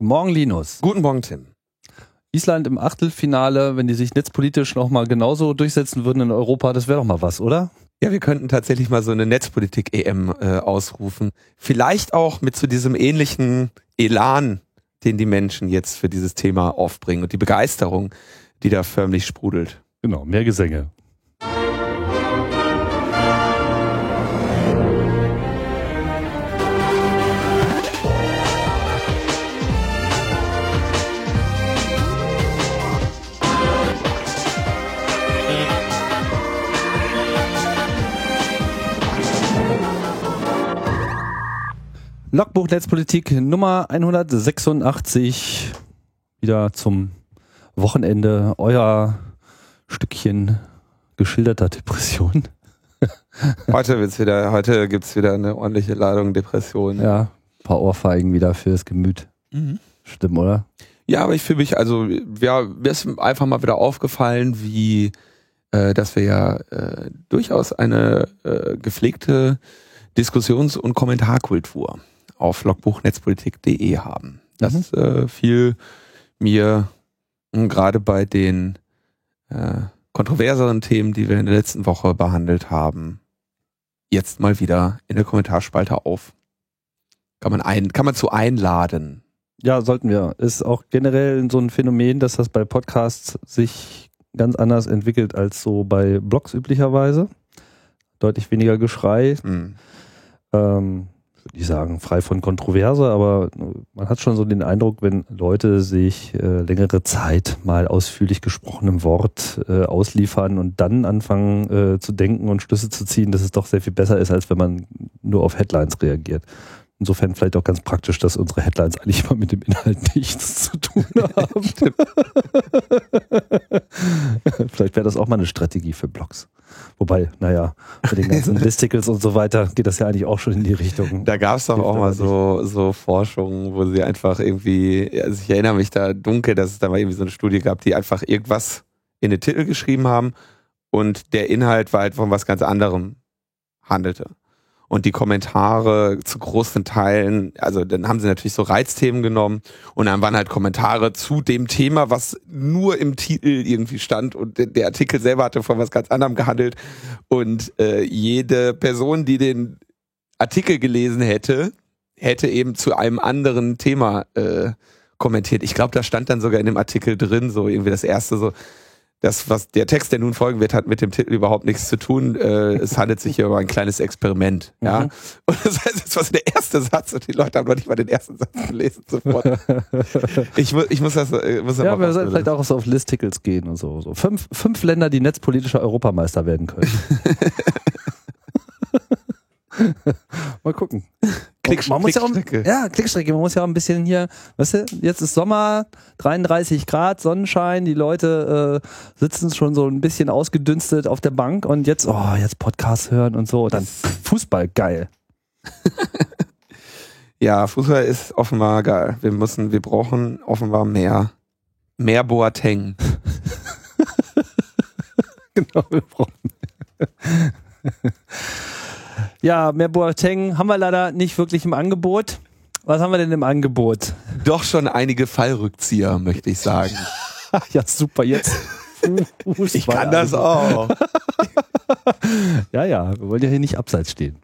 Morgen, Linus. Guten Morgen, Tim. Island im Achtelfinale, wenn die sich netzpolitisch nochmal genauso durchsetzen würden in Europa, das wäre doch mal was, oder? Ja, wir könnten tatsächlich mal so eine Netzpolitik-EM äh, ausrufen. Vielleicht auch mit so diesem ähnlichen Elan, den die Menschen jetzt für dieses Thema aufbringen und die Begeisterung, die da förmlich sprudelt. Genau, mehr Gesänge. Logbuch Netzpolitik Nummer 186. Wieder zum Wochenende euer Stückchen geschilderter Depression. Heute wird's wieder, heute gibt's wieder eine ordentliche Ladung Depression. Ja, ein paar Ohrfeigen wieder fürs Gemüt. Mhm. Stimmt, oder? Ja, aber ich fühle mich, also, ja, mir ist einfach mal wieder aufgefallen, wie, äh, dass wir ja äh, durchaus eine äh, gepflegte Diskussions- und Kommentarkultur auf logbuchnetzpolitik.de haben. Das mhm. äh, fiel mir gerade bei den äh, kontroverseren Themen, die wir in der letzten Woche behandelt haben, jetzt mal wieder in der Kommentarspalte auf. Kann man ein, kann man zu einladen. Ja, sollten wir. Ist auch generell so ein Phänomen, dass das bei Podcasts sich ganz anders entwickelt als so bei Blogs üblicherweise. Deutlich weniger Geschrei. Mhm. Ähm, würde ich sagen, frei von Kontroverse, aber man hat schon so den Eindruck, wenn Leute sich äh, längere Zeit mal ausführlich gesprochenem Wort äh, ausliefern und dann anfangen äh, zu denken und Schlüsse zu ziehen, dass es doch sehr viel besser ist, als wenn man nur auf Headlines reagiert. Insofern vielleicht auch ganz praktisch, dass unsere Headlines eigentlich immer mit dem Inhalt nichts zu tun haben. vielleicht wäre das auch mal eine Strategie für Blogs. Wobei, naja, mit den ganzen Listicles und so weiter geht das ja eigentlich auch schon in die Richtung. Da gab es doch auch mal so, so Forschungen, wo sie einfach irgendwie, also ich erinnere mich da dunkel, dass es da mal irgendwie so eine Studie gab, die einfach irgendwas in den Titel geschrieben haben und der Inhalt war halt von was ganz anderem handelte und die Kommentare zu großen Teilen, also dann haben sie natürlich so Reizthemen genommen und dann waren halt Kommentare zu dem Thema, was nur im Titel irgendwie stand und der Artikel selber hatte von was ganz anderem gehandelt und äh, jede Person, die den Artikel gelesen hätte, hätte eben zu einem anderen Thema äh, kommentiert. Ich glaube, da stand dann sogar in dem Artikel drin, so irgendwie das erste so, das, was der Text, der nun folgen wird, hat mit dem Titel überhaupt nichts zu tun. Äh, es handelt sich hier über ein kleines Experiment. Ja? Mhm. Und das heißt, das war so der erste Satz und die Leute haben noch nicht mal den ersten Satz gelesen sofort. ich, mu ich muss das. Äh, muss ja, wir sollten vielleicht auch so auf Listickles gehen und so. so. Fünf, fünf Länder, die netzpolitischer Europameister werden können. Mal gucken. Klick, man muss ja auch, ja, Klickstrecke. Man muss ja auch ein bisschen hier, weißt du, jetzt ist Sommer, 33 Grad, Sonnenschein, die Leute äh, sitzen schon so ein bisschen ausgedünstet auf der Bank und jetzt, oh, jetzt Podcast hören und so. Dann Fußball, geil. ja, Fußball ist offenbar geil. Wir müssen, wir brauchen offenbar mehr, mehr Boateng. genau, wir brauchen. Ja, mehr Boateng haben wir leider nicht wirklich im Angebot. Was haben wir denn im Angebot? Doch schon einige Fallrückzieher, möchte ich sagen. ja, super, jetzt. ich kann das auch. ja, ja, wir wollen ja hier nicht abseits stehen.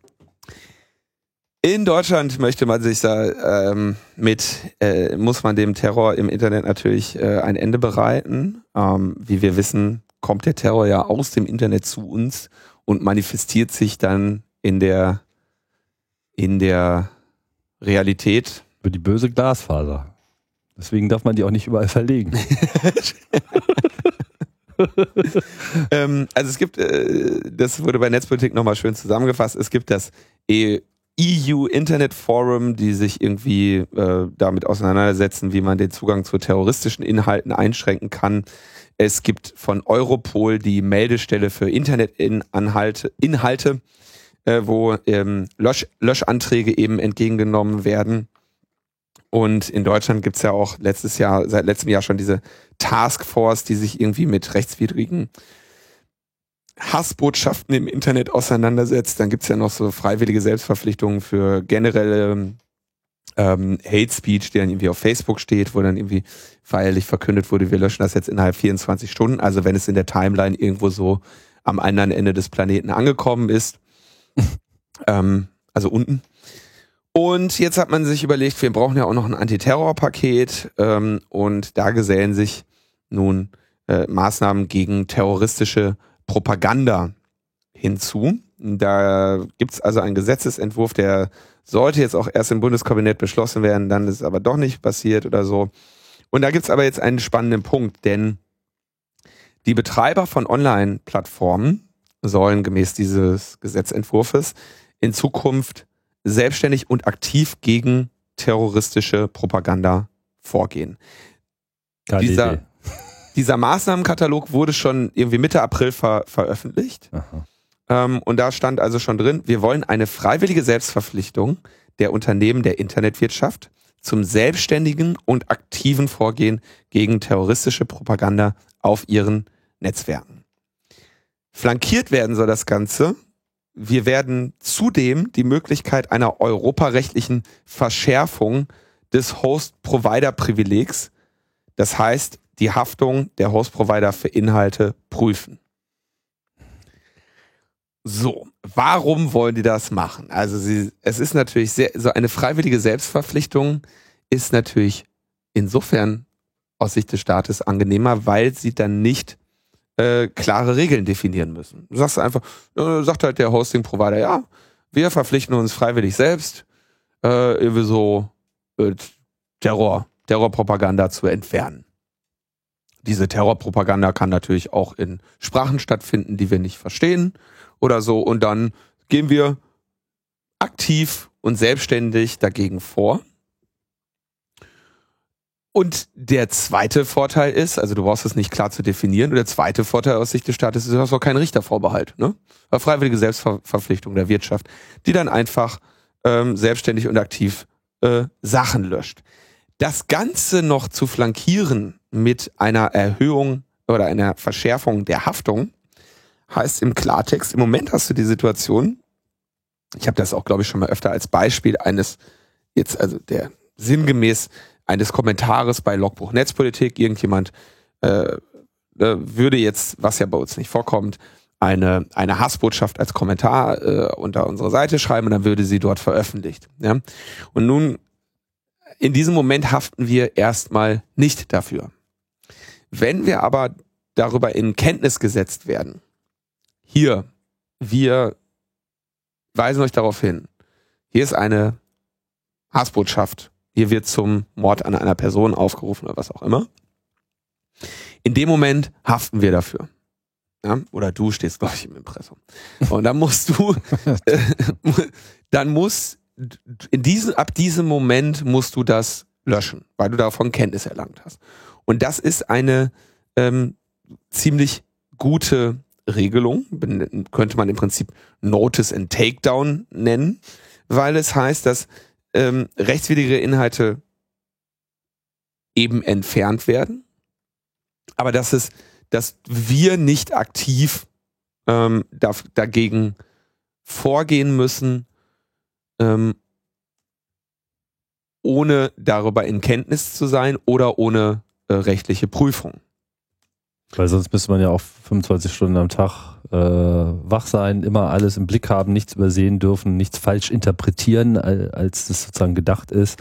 In Deutschland möchte man sich da ähm, mit, äh, muss man dem Terror im Internet natürlich äh, ein Ende bereiten. Ähm, wie wir wissen, kommt der Terror ja aus dem Internet zu uns und manifestiert sich dann in der, in der Realität. Für die böse Glasfaser. Deswegen darf man die auch nicht überall verlegen. ähm, also es gibt, äh, das wurde bei Netzpolitik nochmal schön zusammengefasst, es gibt das EU Internet Forum, die sich irgendwie äh, damit auseinandersetzen, wie man den Zugang zu terroristischen Inhalten einschränken kann. Es gibt von Europol die Meldestelle für Internetinhalte, Inhalte, äh, wo ähm, Lösch Löschanträge eben entgegengenommen werden. Und in Deutschland gibt's ja auch letztes Jahr, seit letztem Jahr schon diese Taskforce, die sich irgendwie mit rechtswidrigen Hassbotschaften im Internet auseinandersetzt. Dann gibt's ja noch so freiwillige Selbstverpflichtungen für generelle ähm, Hate Speech, der dann irgendwie auf Facebook steht, wo dann irgendwie feierlich verkündet wurde, wir löschen das jetzt innerhalb 24 Stunden. Also wenn es in der Timeline irgendwo so am anderen Ende des Planeten angekommen ist, ähm, also unten. Und jetzt hat man sich überlegt, wir brauchen ja auch noch ein Antiterrorpaket ähm, und da gesellen sich nun äh, Maßnahmen gegen terroristische Propaganda hinzu. Da gibt's also einen Gesetzesentwurf, der sollte jetzt auch erst im Bundeskabinett beschlossen werden, dann ist es aber doch nicht passiert oder so. Und da gibt's aber jetzt einen spannenden Punkt, denn die Betreiber von Online-Plattformen sollen gemäß dieses Gesetzentwurfs in Zukunft selbstständig und aktiv gegen terroristische Propaganda vorgehen. Geile dieser, Idee. dieser Maßnahmenkatalog wurde schon irgendwie Mitte April ver veröffentlicht. Ähm, und da stand also schon drin, wir wollen eine freiwillige Selbstverpflichtung der Unternehmen der Internetwirtschaft zum selbstständigen und aktiven Vorgehen gegen terroristische Propaganda auf ihren Netzwerken. Flankiert werden soll das Ganze. Wir werden zudem die Möglichkeit einer europarechtlichen Verschärfung des Host-Provider-Privilegs, das heißt die Haftung der Host-Provider für Inhalte prüfen. So, warum wollen die das machen? Also sie, es ist natürlich sehr, so eine freiwillige Selbstverpflichtung ist natürlich insofern aus Sicht des Staates angenehmer, weil sie dann nicht äh, klare Regeln definieren müssen. Du sagst einfach, äh, sagt halt der Hosting-Provider, ja, wir verpflichten uns freiwillig selbst, äh, irgendwie so äh, Terror, Terrorpropaganda zu entfernen. Diese Terrorpropaganda kann natürlich auch in Sprachen stattfinden, die wir nicht verstehen oder so. Und dann gehen wir aktiv und selbstständig dagegen vor. Und der zweite Vorteil ist, also du brauchst es nicht klar zu definieren, und der zweite Vorteil aus Sicht des Staates ist, du hast auch keinen Richtervorbehalt, ne? Eine freiwillige Selbstverpflichtung der Wirtschaft, die dann einfach ähm, selbstständig und aktiv äh, Sachen löscht. Das Ganze noch zu flankieren mit einer Erhöhung oder einer Verschärfung der Haftung heißt im Klartext, im Moment hast du die Situation, ich habe das auch, glaube ich, schon mal öfter als Beispiel eines, jetzt also der sinngemäß eines Kommentares bei Logbuch Netzpolitik, irgendjemand äh, würde jetzt, was ja bei uns nicht vorkommt, eine, eine Hassbotschaft als Kommentar äh, unter unsere Seite schreiben und dann würde sie dort veröffentlicht. Ja? Und nun, in diesem Moment haften wir erstmal nicht dafür. Wenn wir aber darüber in Kenntnis gesetzt werden, hier, wir weisen euch darauf hin, hier ist eine Hassbotschaft, hier wird zum Mord an einer Person aufgerufen oder was auch immer. In dem Moment haften wir dafür. Ja? Oder du stehst, glaube ich, im Impressum. Und dann musst du, äh, dann muss, in diesem, ab diesem Moment musst du das löschen, weil du davon Kenntnis erlangt hast. Und das ist eine ähm, ziemlich gute Regelung, könnte man im Prinzip Notice and Takedown nennen, weil es heißt, dass ähm, rechtswidrige Inhalte eben entfernt werden, aber dass es, dass wir nicht aktiv ähm, da, dagegen vorgehen müssen, ähm, ohne darüber in Kenntnis zu sein oder ohne äh, rechtliche Prüfung. Weil sonst müsste man ja auch 25 Stunden am Tag äh, wach sein, immer alles im Blick haben, nichts übersehen dürfen, nichts falsch interpretieren, als das sozusagen gedacht ist.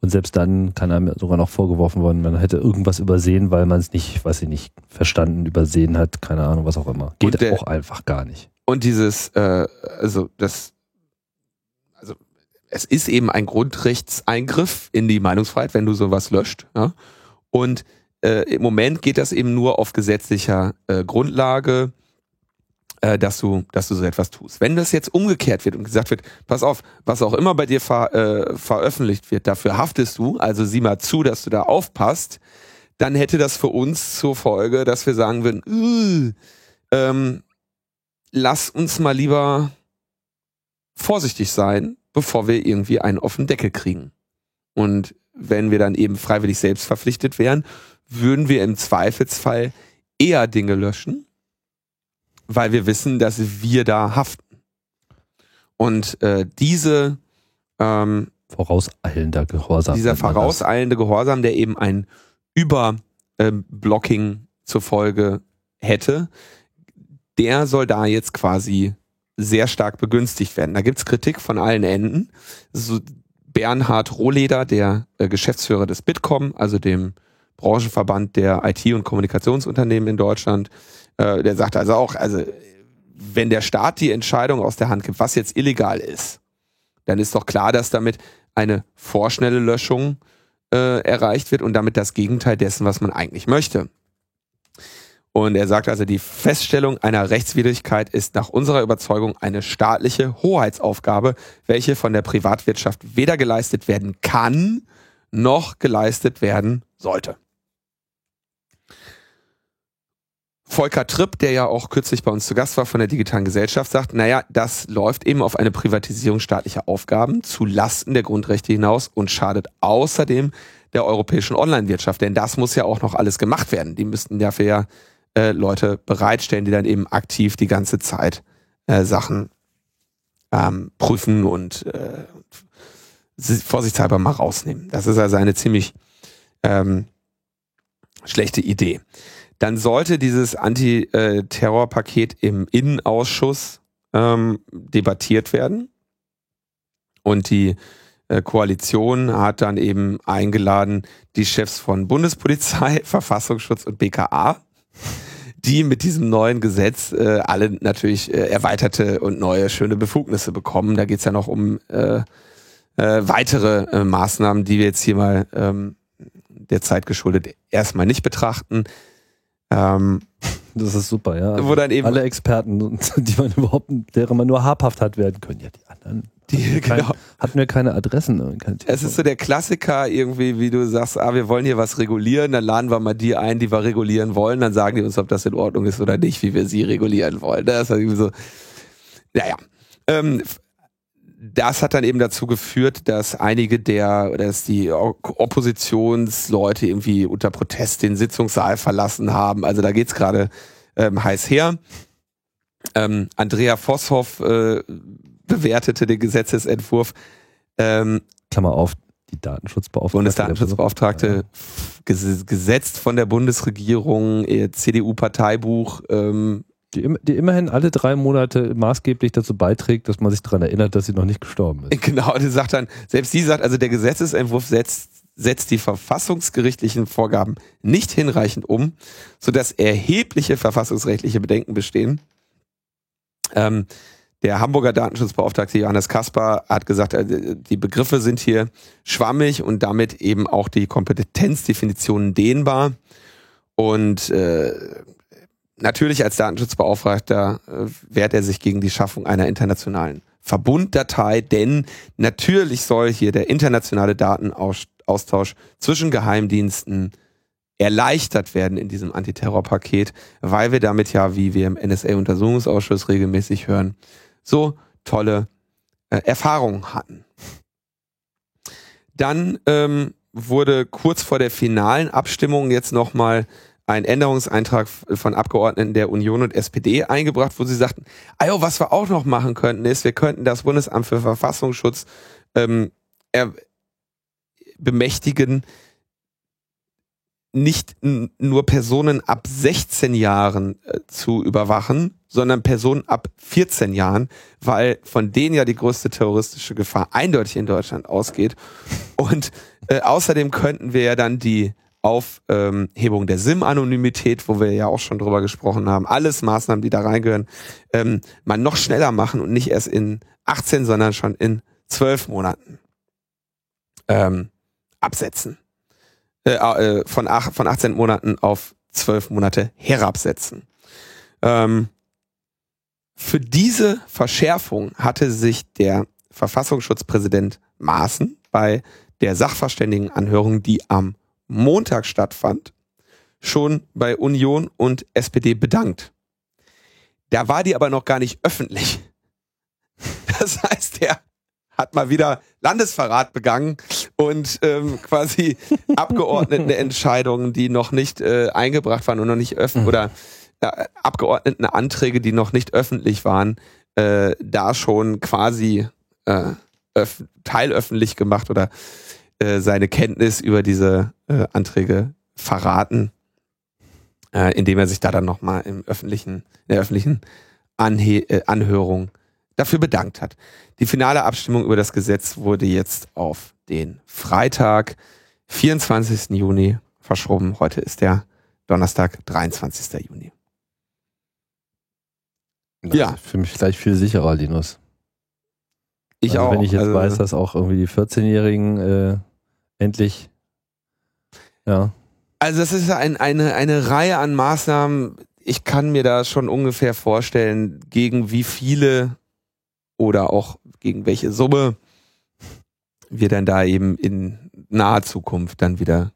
Und selbst dann kann einem sogar noch vorgeworfen worden, man hätte irgendwas übersehen, weil man es nicht, weiß ich nicht, verstanden, übersehen hat, keine Ahnung, was auch immer. Geht der, auch einfach gar nicht. Und dieses, äh, also das, also es ist eben ein Grundrechtseingriff in die Meinungsfreiheit, wenn du sowas löscht. Ja? Und äh, im Moment geht das eben nur auf gesetzlicher äh, Grundlage, äh, dass du, dass du so etwas tust. Wenn das jetzt umgekehrt wird und gesagt wird, pass auf, was auch immer bei dir ver, äh, veröffentlicht wird, dafür haftest du, also sieh mal zu, dass du da aufpasst, dann hätte das für uns zur Folge, dass wir sagen würden, ähm, lass uns mal lieber vorsichtig sein, bevor wir irgendwie einen offenen Deckel kriegen. Und wenn wir dann eben freiwillig selbst verpflichtet wären, würden wir im Zweifelsfall eher Dinge löschen, weil wir wissen, dass wir da haften. Und äh, diese, ähm, vorauseilender Gehorsam. Dieser vorauseilende Gehorsam, der eben ein Überblocking ähm, zur Folge hätte, der soll da jetzt quasi sehr stark begünstigt werden. Da gibt's Kritik von allen Enden. So Bernhard Rohleder, der äh, Geschäftsführer des Bitkom, also dem Branchenverband der IT- und Kommunikationsunternehmen in Deutschland, äh, der sagt also auch, also wenn der Staat die Entscheidung aus der Hand gibt, was jetzt illegal ist, dann ist doch klar, dass damit eine vorschnelle Löschung äh, erreicht wird und damit das Gegenteil dessen, was man eigentlich möchte. Und er sagt also, die Feststellung einer Rechtswidrigkeit ist nach unserer Überzeugung eine staatliche Hoheitsaufgabe, welche von der Privatwirtschaft weder geleistet werden kann, noch geleistet werden sollte. Volker Tripp, der ja auch kürzlich bei uns zu Gast war von der digitalen Gesellschaft, sagt, naja, das läuft eben auf eine Privatisierung staatlicher Aufgaben zu Lasten der Grundrechte hinaus und schadet außerdem der europäischen Online-Wirtschaft, denn das muss ja auch noch alles gemacht werden. Die müssten dafür ja äh, Leute bereitstellen, die dann eben aktiv die ganze Zeit äh, Sachen ähm, prüfen und äh, vorsichtshalber mal rausnehmen. Das ist also eine ziemlich ähm, schlechte Idee. Dann sollte dieses Anti-Terror-Paket im Innenausschuss ähm, debattiert werden. Und die äh, Koalition hat dann eben eingeladen die Chefs von Bundespolizei, Verfassungsschutz und BKA die mit diesem neuen Gesetz äh, alle natürlich äh, erweiterte und neue schöne Befugnisse bekommen. Da geht's ja noch um äh, äh, weitere äh, Maßnahmen, die wir jetzt hier mal ähm, der Zeit geschuldet erstmal nicht betrachten. Ähm, das ist super, ja. Wo dann eben alle Experten, die man überhaupt, deren man nur habhaft hat werden können. Ja, die anderen die, hatten, wir genau. kein, hatten wir keine Adressen. Kein es ist so der Klassiker irgendwie, wie du sagst, ah, wir wollen hier was regulieren, dann laden wir mal die ein, die wir regulieren wollen, dann sagen die uns, ob das in Ordnung ist oder nicht, wie wir sie regulieren wollen. Das ist irgendwie so, naja. Ähm, das hat dann eben dazu geführt, dass einige der, dass die Oppositionsleute irgendwie unter Protest den Sitzungssaal verlassen haben. Also da geht's gerade ähm, heiß her. Ähm, Andrea Vosshoff äh, bewertete den Gesetzesentwurf. Ähm, Klammer auf, die Datenschutzbeauftragte. Bundesdatenschutzbeauftragte, gesetzt von der Bundesregierung, CDU-Parteibuch, ähm, die, die, immerhin alle drei Monate maßgeblich dazu beiträgt, dass man sich daran erinnert, dass sie noch nicht gestorben ist. Genau, die sagt dann, selbst sie sagt, also der Gesetzesentwurf setzt, setzt die verfassungsgerichtlichen Vorgaben nicht hinreichend um, sodass erhebliche verfassungsrechtliche Bedenken bestehen. Ähm, der Hamburger Datenschutzbeauftragte Johannes Kaspar hat gesagt, äh, die Begriffe sind hier schwammig und damit eben auch die Kompetenzdefinitionen dehnbar. Und äh, natürlich als Datenschutzbeauftragter äh, wehrt er sich gegen die Schaffung einer internationalen Verbunddatei, denn natürlich soll hier der internationale Datenaustausch zwischen Geheimdiensten erleichtert werden in diesem Antiterrorpaket, weil wir damit ja, wie wir im NSA-Untersuchungsausschuss regelmäßig hören, so tolle äh, Erfahrungen hatten. Dann ähm, wurde kurz vor der finalen Abstimmung jetzt nochmal ein Änderungseintrag von Abgeordneten der Union und SPD eingebracht, wo sie sagten, also was wir auch noch machen könnten, ist, wir könnten das Bundesamt für Verfassungsschutz ähm, bemächtigen, nicht nur Personen ab 16 Jahren äh, zu überwachen, sondern Personen ab 14 Jahren, weil von denen ja die größte terroristische Gefahr eindeutig in Deutschland ausgeht. Und äh, außerdem könnten wir ja dann die Aufhebung ähm, der SIM-Anonymität, wo wir ja auch schon drüber gesprochen haben, alles Maßnahmen, die da reingehören, ähm, mal noch schneller machen und nicht erst in 18, sondern schon in 12 Monaten ähm, absetzen. Äh, äh, von, ach, von 18 Monaten auf 12 Monate herabsetzen. Ähm, für diese Verschärfung hatte sich der Verfassungsschutzpräsident Maaßen bei der Sachverständigenanhörung, die am Montag stattfand, schon bei Union und SPD bedankt. Da war die aber noch gar nicht öffentlich. Das heißt, er hat mal wieder Landesverrat begangen und ähm, quasi Abgeordnetenentscheidungen, die noch nicht äh, eingebracht waren und noch nicht öffentlich mhm. oder äh, Abgeordnetenanträge, die noch nicht öffentlich waren, äh, da schon quasi äh, teilöffentlich gemacht oder äh, seine Kenntnis über diese äh, Anträge verraten, äh, indem er sich da dann nochmal im öffentlichen, in der öffentlichen Anhe äh, Anhörung dafür bedankt hat. Die finale Abstimmung über das Gesetz wurde jetzt auf den Freitag, 24. Juni verschoben. Heute ist der Donnerstag, 23. Juni. Das ja. Für mich gleich viel sicherer, Linus. Ich also auch. Wenn ich jetzt also, weiß, dass auch irgendwie die 14-Jährigen äh, endlich, ja. Also das ist ein, eine, eine Reihe an Maßnahmen. Ich kann mir da schon ungefähr vorstellen, gegen wie viele oder auch gegen welche Summe wir dann da eben in naher Zukunft dann wieder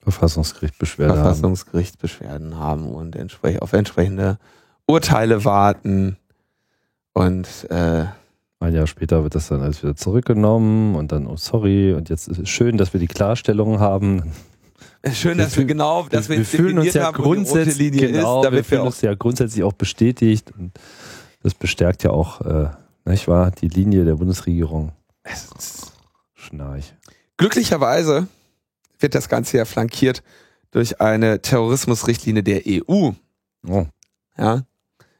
Verfassungsgericht Beschwerde Verfassungsgericht Beschwerden haben und entsprech auf entsprechende Urteile warten und äh, ein Jahr später wird das dann alles wieder zurückgenommen und dann, oh sorry, und jetzt ist es schön, dass wir die Klarstellung haben. Schön, dass wir, wir genau, dass wir, wir fühlen uns ja haben, grundsätzlich, genau, ist, wir fühlen uns ja grundsätzlich auch bestätigt und das bestärkt ja auch, äh, nicht wahr, die Linie der Bundesregierung. Schnarch. Glücklicherweise wird das Ganze ja flankiert durch eine Terrorismusrichtlinie der EU. Oh. Ja.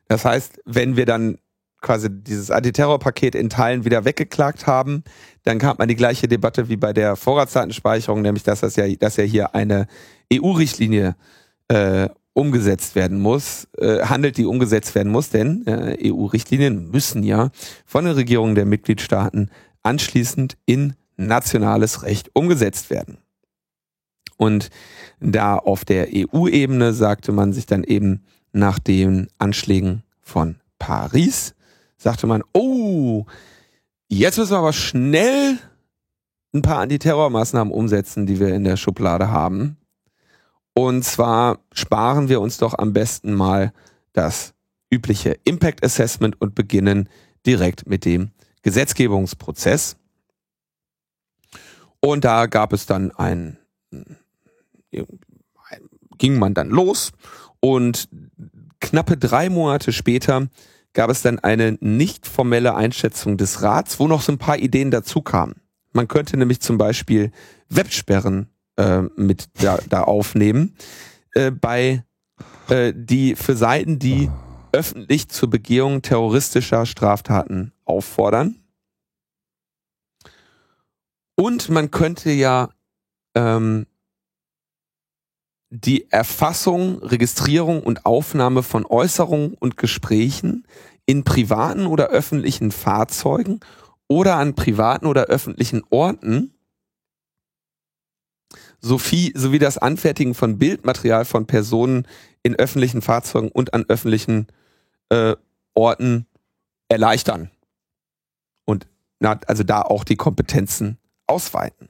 Das heißt, wenn wir dann quasi dieses Antiterrorpaket in Teilen wieder weggeklagt haben, dann hat man die gleiche Debatte wie bei der Vorratsdatenspeicherung, nämlich dass das ja, dass ja hier eine EU-Richtlinie äh, umgesetzt werden muss, äh, handelt, die umgesetzt werden muss, denn äh, EU-Richtlinien müssen ja von den Regierungen der Mitgliedstaaten anschließend in nationales Recht umgesetzt werden. Und da auf der EU-Ebene sagte man sich dann eben nach den Anschlägen von Paris, sagte man, oh, jetzt müssen wir aber schnell ein paar Antiterrormaßnahmen umsetzen, die wir in der Schublade haben. Und zwar sparen wir uns doch am besten mal das übliche Impact Assessment und beginnen direkt mit dem Gesetzgebungsprozess. Und da gab es dann ein, ging man dann los und knappe drei Monate später gab es dann eine nicht formelle Einschätzung des Rats, wo noch so ein paar Ideen dazu kamen. Man könnte nämlich zum Beispiel Websperren äh, mit da, da aufnehmen, äh, bei äh, die für Seiten, die öffentlich zur Begehung terroristischer Straftaten auffordern. Und man könnte ja ähm, die Erfassung, Registrierung und Aufnahme von Äußerungen und Gesprächen in privaten oder öffentlichen Fahrzeugen oder an privaten oder öffentlichen Orten sowie, sowie das Anfertigen von Bildmaterial von Personen in öffentlichen Fahrzeugen und an öffentlichen äh, Orten erleichtern. Und na, also da auch die Kompetenzen ausweiten.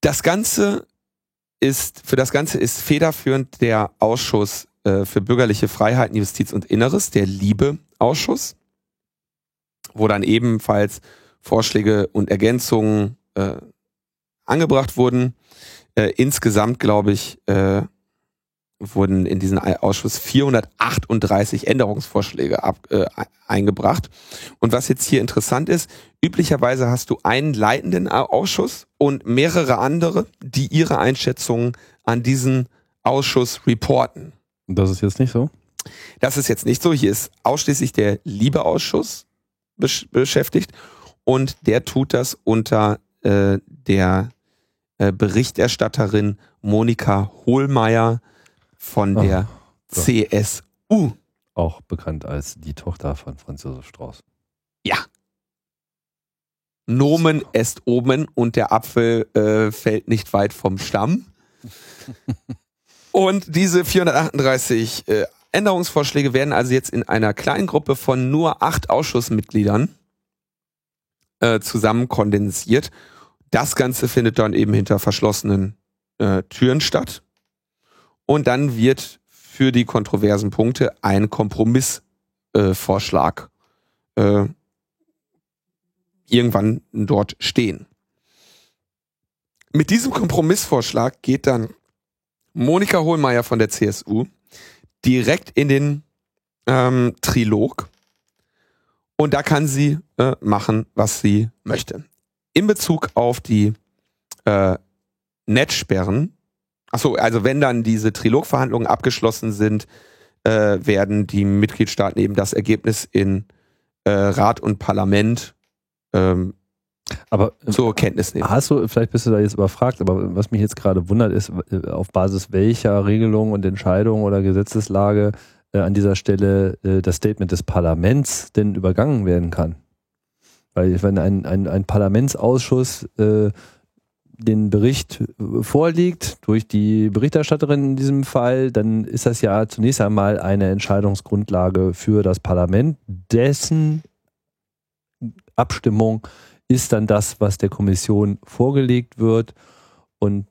Das Ganze ist, für das Ganze ist federführend der Ausschuss äh, für bürgerliche Freiheiten, Justiz und Inneres, der Liebe-Ausschuss, wo dann ebenfalls Vorschläge und Ergänzungen äh, angebracht wurden. Äh, insgesamt, glaube ich, äh, wurden in diesen Ausschuss 438 Änderungsvorschläge ab, äh, eingebracht. Und was jetzt hier interessant ist, üblicherweise hast du einen leitenden Ausschuss und mehrere andere, die ihre Einschätzungen an diesen Ausschuss reporten. Das ist jetzt nicht so? Das ist jetzt nicht so. Hier ist ausschließlich der Liebeausschuss besch beschäftigt und der tut das unter äh, der äh, Berichterstatterin Monika Hohlmeier von der so. CSU. Auch bekannt als die Tochter von Franz Josef Strauß. Ja. Nomen est oben und der Apfel äh, fällt nicht weit vom Stamm. und diese 438 äh, Änderungsvorschläge werden also jetzt in einer kleinen Gruppe von nur acht Ausschussmitgliedern äh, zusammen kondensiert. Das Ganze findet dann eben hinter verschlossenen äh, Türen statt. Und dann wird für die kontroversen Punkte ein Kompromissvorschlag äh, äh, irgendwann dort stehen. Mit diesem Kompromissvorschlag geht dann Monika Hohlmeier von der CSU direkt in den ähm, Trilog Und da kann sie äh, machen, was sie möchte. In Bezug auf die äh, Netzsperren, achso, also wenn dann diese Trilogverhandlungen abgeschlossen sind, äh, werden die Mitgliedstaaten eben das Ergebnis in äh, Rat und Parlament ähm, aber äh, zur Kenntnis nehmen. Hast du, vielleicht bist du da jetzt überfragt, aber was mich jetzt gerade wundert, ist, äh, auf Basis welcher Regelung und Entscheidung oder Gesetzeslage äh, an dieser Stelle äh, das Statement des Parlaments denn übergangen werden kann. Weil wenn ein, ein, ein Parlamentsausschuss äh, den Bericht äh, vorliegt durch die Berichterstatterin in diesem Fall, dann ist das ja zunächst einmal eine Entscheidungsgrundlage für das Parlament, dessen Abstimmung ist dann das, was der Kommission vorgelegt wird. Und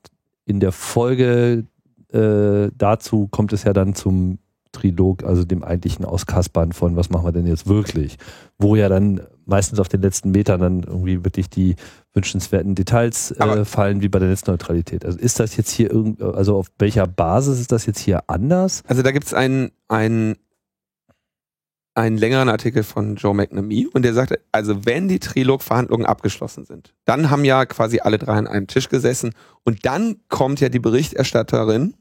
in der Folge äh, dazu kommt es ja dann zum Trilog, also dem eigentlichen Auskaspern von, was machen wir denn jetzt wirklich? Wo ja dann meistens auf den letzten Metern dann irgendwie wirklich die wünschenswerten Details äh, fallen, wie bei der Netzneutralität. Also ist das jetzt hier irgend, also auf welcher Basis ist das jetzt hier anders? Also da gibt es einen, einen einen längeren Artikel von Joe McNamee und der sagte, also wenn die Trilog-Verhandlungen abgeschlossen sind, dann haben ja quasi alle drei an einem Tisch gesessen und dann kommt ja die Berichterstatterin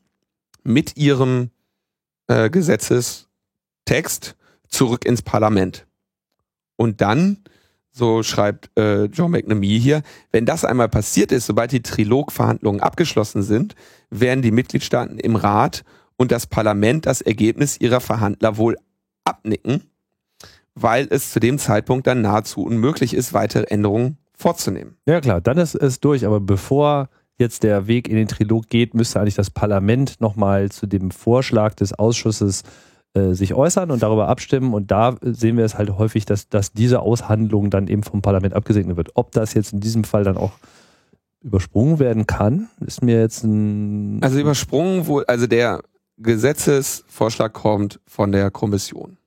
mit ihrem äh, Gesetzestext zurück ins Parlament. Und dann, so schreibt äh, Joe McNamee hier, wenn das einmal passiert ist, sobald die Trilog-Verhandlungen abgeschlossen sind, werden die Mitgliedstaaten im Rat und das Parlament das Ergebnis ihrer Verhandler wohl abnicken, weil es zu dem Zeitpunkt dann nahezu unmöglich ist, weitere Änderungen vorzunehmen. Ja klar, dann ist es durch, aber bevor jetzt der Weg in den Trilog geht, müsste eigentlich das Parlament nochmal zu dem Vorschlag des Ausschusses sich äußern und darüber abstimmen. Und da sehen wir es halt häufig, dass, dass diese Aushandlung dann eben vom Parlament abgesegnet wird. Ob das jetzt in diesem Fall dann auch übersprungen werden kann, ist mir jetzt ein. Also übersprungen wohl, also der Gesetzesvorschlag kommt von der Kommission.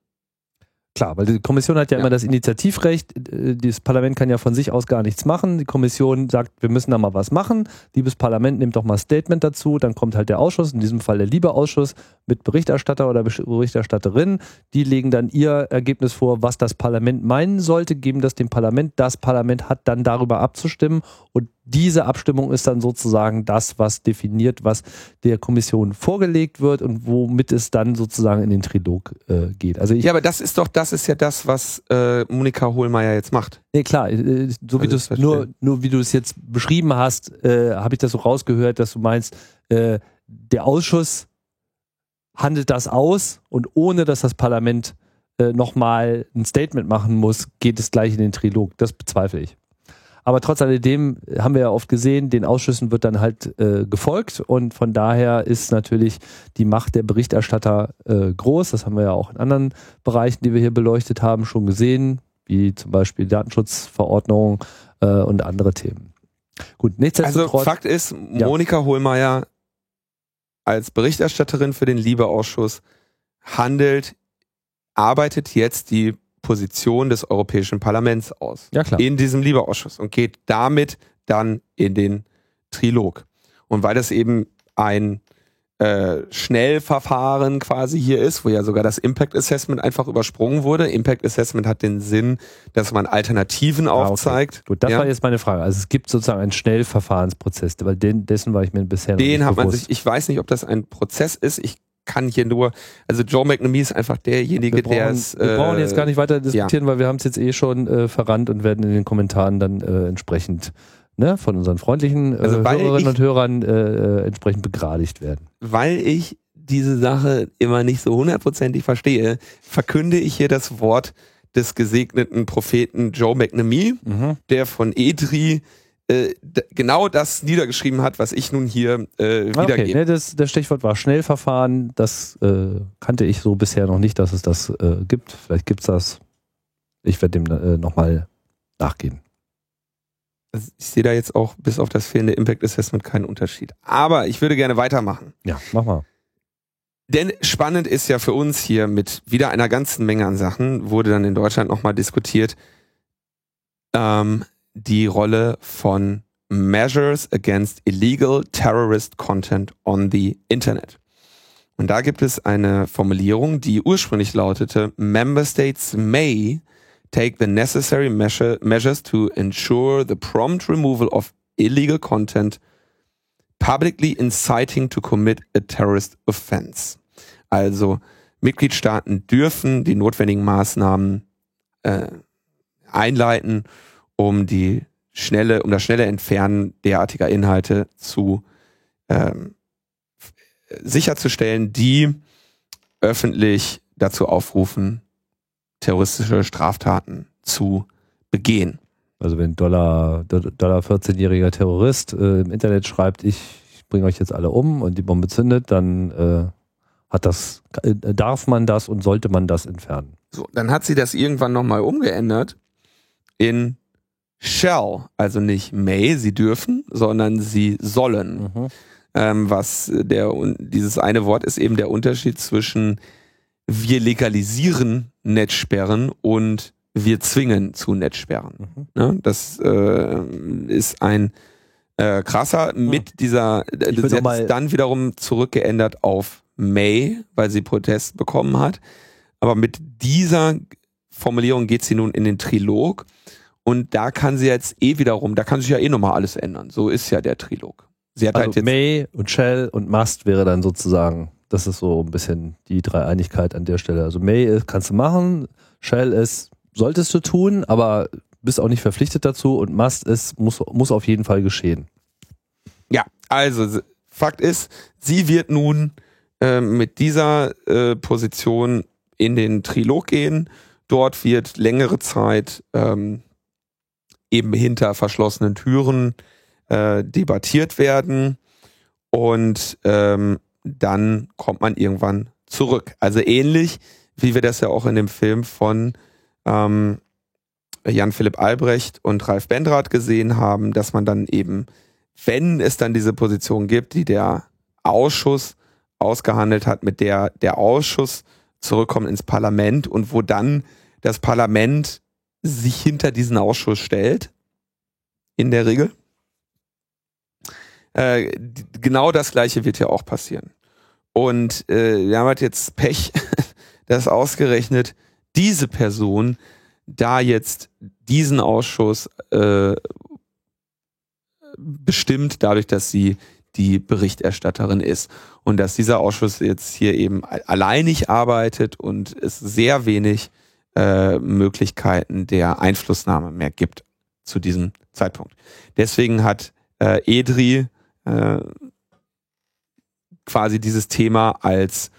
Klar, weil die Kommission hat ja, ja, immer das Initiativrecht. Äh, das Parlament kann ja von sich aus gar nichts machen. Die Kommission sagt, wir müssen da mal was machen. Liebes Parlament, nimmt doch mal Statement dazu. Dann kommt halt der Ausschuss, in diesem Fall der Liebeausschuss mit Berichterstatter oder Berichterstatterin. Die legen dann ihr Ergebnis vor, was das Parlament meinen sollte, geben das dem Parlament. Das Parlament hat dann darüber abzustimmen und diese Abstimmung ist dann sozusagen das, was definiert, was der Kommission vorgelegt wird und womit es dann sozusagen in den Trilog äh, geht. Also ich, ja, aber das ist doch, das ist ja das, was äh, Monika Hohlmeier jetzt macht. Nee, klar, äh, so wie also du es nur, nur wie du es jetzt beschrieben hast, äh, habe ich das so rausgehört, dass du meinst, äh, der Ausschuss handelt das aus und ohne dass das Parlament äh, nochmal ein Statement machen muss, geht es gleich in den Trilog. Das bezweifle ich. Aber trotz alledem haben wir ja oft gesehen, den Ausschüssen wird dann halt äh, gefolgt und von daher ist natürlich die Macht der Berichterstatter äh, groß. Das haben wir ja auch in anderen Bereichen, die wir hier beleuchtet haben, schon gesehen, wie zum Beispiel Datenschutzverordnung äh, und andere Themen. Gut, nichtsdestotrotz. Also Fakt ist, Monika ja. Hohlmeier als Berichterstatterin für den Liebeausschuss handelt, arbeitet jetzt die Position des Europäischen Parlaments aus. Ja, klar. In diesem Liebeausschuss und geht damit dann in den Trilog. Und weil das eben ein äh, Schnellverfahren quasi hier ist, wo ja sogar das Impact Assessment einfach übersprungen wurde. Impact Assessment hat den Sinn, dass man Alternativen ah, aufzeigt. Okay. Gut, das ja. war jetzt meine Frage. Also es gibt sozusagen einen Schnellverfahrensprozess, weil den, dessen war ich mir bisher den nicht hat bewusst. man sich, ich weiß nicht, ob das ein Prozess ist. Ich kann hier nur, also Joe McNamee ist einfach derjenige, der es. Äh, wir brauchen jetzt gar nicht weiter diskutieren, ja. weil wir haben es jetzt eh schon äh, verrannt und werden in den Kommentaren dann äh, entsprechend ne, von unseren freundlichen äh, also Hörerinnen ich, und Hörern äh, äh, entsprechend begradigt werden. Weil ich diese Sache immer nicht so hundertprozentig verstehe, verkünde ich hier das Wort des gesegneten Propheten Joe McNamee, mhm. der von Edri äh, genau das niedergeschrieben hat, was ich nun hier äh, wiedergebe. Okay, ne, das, das Stichwort war Schnellverfahren. Das äh, kannte ich so bisher noch nicht, dass es das äh, gibt. Vielleicht gibt es das. Ich werde dem äh, nochmal nachgehen. Also ich sehe da jetzt auch bis auf das fehlende Impact Assessment keinen Unterschied. Aber ich würde gerne weitermachen. Ja, mach mal. Denn spannend ist ja für uns hier mit wieder einer ganzen Menge an Sachen, wurde dann in Deutschland nochmal diskutiert, ähm, die Rolle von Measures Against Illegal Terrorist Content on the Internet. Und da gibt es eine Formulierung, die ursprünglich lautete, Member States may take the necessary measure, measures to ensure the prompt removal of illegal content publicly inciting to commit a terrorist offense. Also Mitgliedstaaten dürfen die notwendigen Maßnahmen äh, einleiten, um die schnelle, um das schnelle Entfernen derartiger Inhalte zu ähm, sicherzustellen, die öffentlich dazu aufrufen, terroristische Straftaten zu begehen. Also wenn Dollar, Dollar 14-jähriger Terrorist äh, im Internet schreibt, ich bringe euch jetzt alle um und die Bombe zündet, dann äh, hat das, äh, darf man das und sollte man das entfernen. So, dann hat sie das irgendwann nochmal umgeändert in shall, also nicht may, sie dürfen, sondern sie sollen. Mhm. Ähm, was der, dieses eine Wort ist eben der Unterschied zwischen wir legalisieren Netzsperren und wir zwingen zu Netzsperren. Mhm. Ne? Das äh, ist ein äh, krasser mhm. mit dieser, äh, sie hat dann wiederum zurückgeändert auf May, weil sie Protest bekommen hat. Aber mit dieser Formulierung geht sie nun in den Trilog und da kann sie jetzt eh wiederum, da kann sich ja eh nochmal alles ändern. So ist ja der Trilog. Sie hat also halt jetzt May und Shell und Must wäre dann sozusagen das ist so ein bisschen die Dreieinigkeit an der Stelle. Also May ist, kannst du machen, Shell ist, solltest du tun, aber bist auch nicht verpflichtet dazu und Must ist, muss, muss auf jeden Fall geschehen. Ja, also Fakt ist, sie wird nun äh, mit dieser äh, Position in den Trilog gehen. Dort wird längere Zeit ähm, eben hinter verschlossenen Türen äh, debattiert werden. Und ähm, dann kommt man irgendwann zurück. Also ähnlich wie wir das ja auch in dem Film von ähm, Jan-Philipp Albrecht und Ralf Bendrath gesehen haben, dass man dann eben, wenn es dann diese Position gibt, die der Ausschuss ausgehandelt hat, mit der der Ausschuss zurückkommt ins Parlament und wo dann das Parlament sich hinter diesen Ausschuss stellt, in der Regel. Äh, genau das gleiche wird ja auch passieren. Und äh, wir haben halt jetzt Pech, dass ausgerechnet diese Person da jetzt diesen Ausschuss äh, bestimmt, dadurch, dass sie die Berichterstatterin ist. Und dass dieser Ausschuss jetzt hier eben alleinig arbeitet und es sehr wenig äh, Möglichkeiten der Einflussnahme mehr gibt zu diesem Zeitpunkt. Deswegen hat äh, Edri äh, quasi dieses Thema als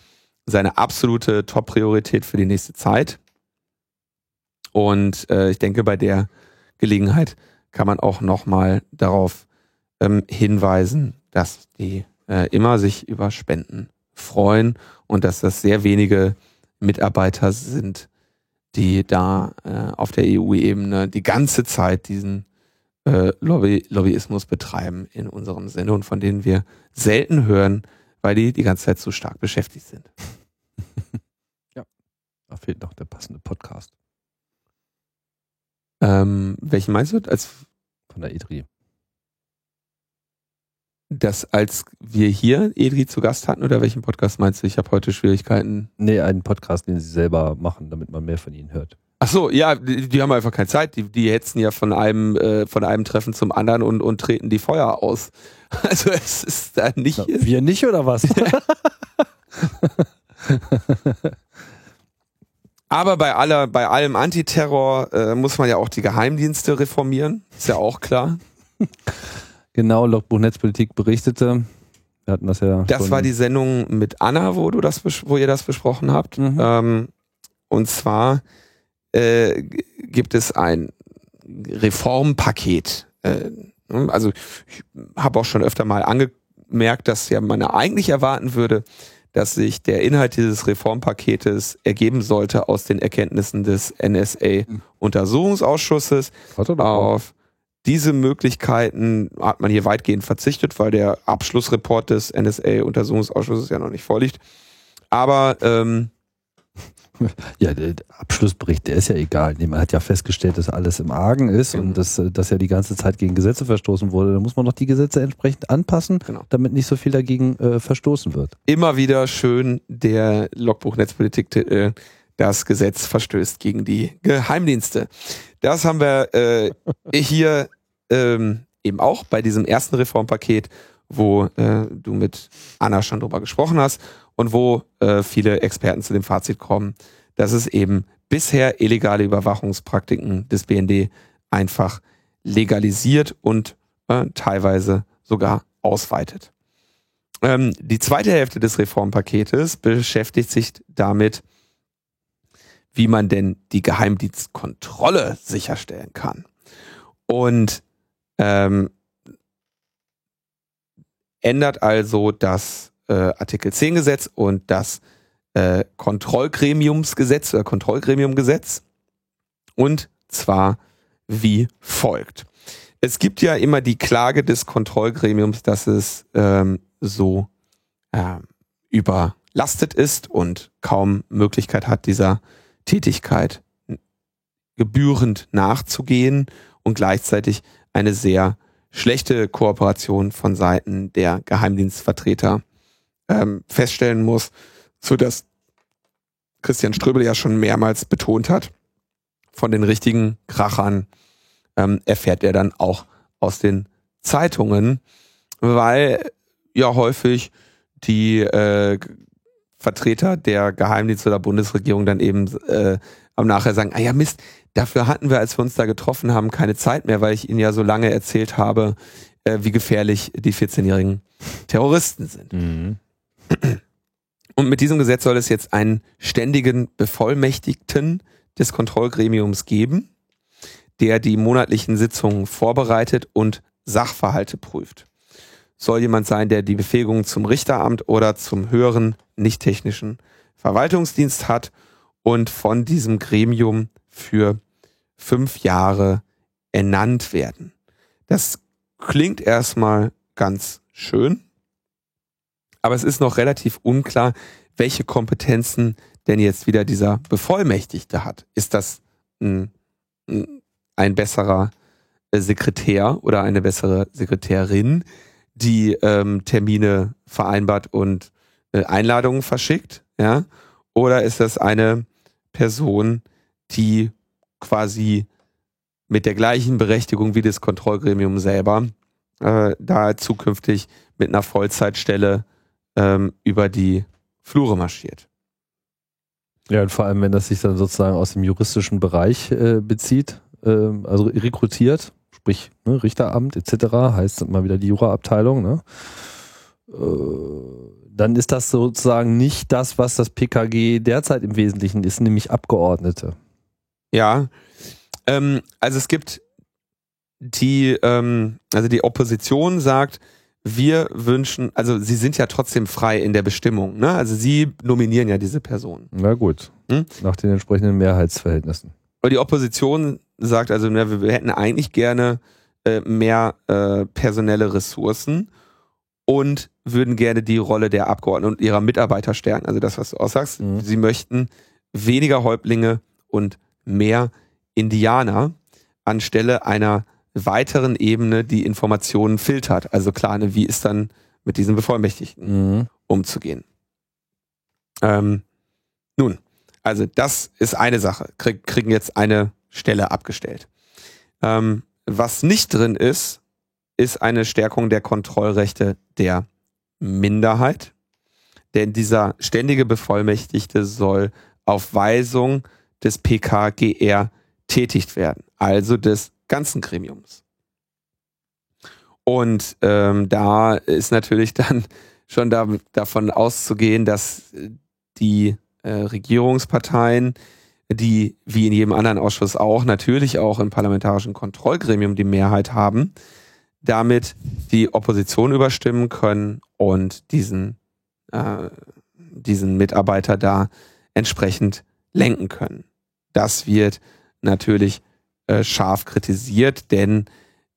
seine absolute Top-Priorität für die nächste Zeit. Und äh, ich denke, bei der Gelegenheit kann man auch nochmal darauf ähm, hinweisen, dass die äh, immer sich über Spenden freuen und dass das sehr wenige Mitarbeiter sind, die da äh, auf der EU-Ebene die ganze Zeit diesen äh, Lobby Lobbyismus betreiben in unserem Sinne und von denen wir selten hören, weil die die ganze Zeit zu stark beschäftigt sind. ja, da fehlt noch der passende Podcast. Ähm, welchen meinst du? Als Von der E3 dass als wir hier Edri zu Gast hatten oder welchen Podcast meinst du? Ich habe heute Schwierigkeiten. Nee, einen Podcast, den sie selber machen, damit man mehr von ihnen hört. Ach so, ja, die, die haben einfach keine Zeit. Die, die hetzen ja von einem, äh, von einem Treffen zum anderen und, und treten die Feuer aus. Also es ist da nicht. Na, wir nicht oder was? Aber bei aller, bei allem Antiterror äh, muss man ja auch die Geheimdienste reformieren. Ist ja auch klar. Genau, Logbuch Netzpolitik berichtete. Wir hatten das ja. Das war die Sendung mit Anna, wo du das, wo ihr das besprochen habt. Mhm. Ähm, und zwar äh, gibt es ein Reformpaket. Äh, ne? also ich habe auch schon öfter mal angemerkt, dass ja man eigentlich erwarten würde, dass sich der Inhalt dieses Reformpaketes ergeben sollte aus den Erkenntnissen des NSA-Untersuchungsausschusses. Auf diese Möglichkeiten hat man hier weitgehend verzichtet, weil der Abschlussreport des NSA-Untersuchungsausschusses ja noch nicht vorliegt. Aber ähm, Ja, der Abschlussbericht, der ist ja egal. Man hat ja festgestellt, dass alles im Argen ist genau. und dass, dass ja die ganze Zeit gegen Gesetze verstoßen wurde. Da muss man noch die Gesetze entsprechend anpassen, genau. damit nicht so viel dagegen äh, verstoßen wird. Immer wieder schön der Logbuch Netzpolitik äh, das Gesetz verstößt gegen die Geheimdienste. Das haben wir äh, hier ähm, eben auch bei diesem ersten Reformpaket, wo äh, du mit Anna schon drüber gesprochen hast und wo äh, viele Experten zu dem Fazit kommen, dass es eben bisher illegale Überwachungspraktiken des BND einfach legalisiert und äh, teilweise sogar ausweitet. Ähm, die zweite Hälfte des Reformpaketes beschäftigt sich damit, wie man denn die Geheimdienstkontrolle sicherstellen kann. Und ähm, ändert also das äh, Artikel 10 Gesetz und das äh, Kontrollgremiumsgesetz oder Kontrollgremiumgesetz. Und zwar wie folgt. Es gibt ja immer die Klage des Kontrollgremiums, dass es ähm, so äh, überlastet ist und kaum Möglichkeit hat, dieser Tätigkeit gebührend nachzugehen und gleichzeitig eine sehr schlechte Kooperation von Seiten der Geheimdienstvertreter ähm, feststellen muss, so dass Christian Ströbel ja schon mehrmals betont hat, von den richtigen Krachern ähm, erfährt er dann auch aus den Zeitungen, weil ja häufig die äh, Vertreter der Geheimdienste oder Bundesregierung dann eben äh, am Nachher sagen, ah ja Mist, dafür hatten wir, als wir uns da getroffen haben, keine Zeit mehr, weil ich Ihnen ja so lange erzählt habe, äh, wie gefährlich die 14-jährigen Terroristen sind. Mhm. Und mit diesem Gesetz soll es jetzt einen ständigen Bevollmächtigten des Kontrollgremiums geben, der die monatlichen Sitzungen vorbereitet und Sachverhalte prüft. Soll jemand sein, der die Befähigung zum Richteramt oder zum höheren nicht technischen Verwaltungsdienst hat und von diesem Gremium für fünf Jahre ernannt werden. Das klingt erstmal ganz schön, aber es ist noch relativ unklar, welche Kompetenzen denn jetzt wieder dieser Bevollmächtigte hat. Ist das ein, ein besserer äh, Sekretär oder eine bessere Sekretärin, die ähm, Termine vereinbart und äh, Einladungen verschickt, ja? Oder ist das eine Person, die quasi mit der gleichen Berechtigung wie das Kontrollgremium selber äh, da zukünftig mit einer Vollzeitstelle ähm, über die Flure marschiert. Ja, und vor allem, wenn das sich dann sozusagen aus dem juristischen Bereich äh, bezieht, äh, also rekrutiert, sprich ne, Richteramt etc., heißt mal wieder die Juraabteilung, ne? Dann ist das sozusagen nicht das, was das PKG derzeit im Wesentlichen ist, nämlich Abgeordnete. Ja, ähm, also es gibt die, ähm, also die Opposition sagt, wir wünschen, also sie sind ja trotzdem frei in der Bestimmung, ne? Also sie nominieren ja diese Person. Na gut, hm? nach den entsprechenden Mehrheitsverhältnissen. Und die Opposition sagt also, wir hätten eigentlich gerne äh, mehr äh, personelle Ressourcen und würden gerne die Rolle der Abgeordneten und ihrer Mitarbeiter stärken. Also das, was du aussagst. Mhm. Sie möchten weniger Häuptlinge und mehr Indianer anstelle einer weiteren Ebene, die Informationen filtert. Also klar, ne, wie ist dann mit diesen Bevollmächtigten mhm. umzugehen. Ähm, nun, also das ist eine Sache. Krieg, kriegen jetzt eine Stelle abgestellt. Ähm, was nicht drin ist, ist eine Stärkung der Kontrollrechte der Minderheit. Denn dieser ständige Bevollmächtigte soll auf Weisung des PKGR tätigt werden, also des ganzen Gremiums. Und ähm, da ist natürlich dann schon da, davon auszugehen, dass die äh, Regierungsparteien, die wie in jedem anderen Ausschuss auch natürlich auch im parlamentarischen Kontrollgremium die Mehrheit haben, damit die Opposition überstimmen können und diesen, äh, diesen Mitarbeiter da entsprechend lenken können. Das wird natürlich äh, scharf kritisiert, denn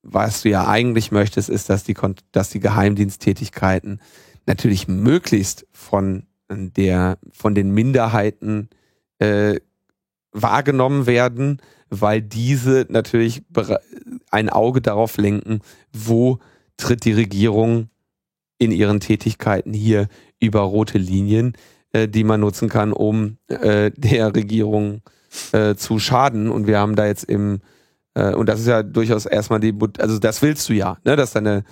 was du ja eigentlich möchtest, ist, dass die, dass die Geheimdiensttätigkeiten natürlich möglichst von der, von den Minderheiten äh, wahrgenommen werden, weil diese natürlich ein Auge darauf lenken, wo tritt die Regierung in ihren Tätigkeiten hier über rote Linien, äh, die man nutzen kann, um äh, der Regierung äh, zu schaden. Und wir haben da jetzt im, äh, und das ist ja durchaus erstmal die, also das willst du ja, ne, dass da eine,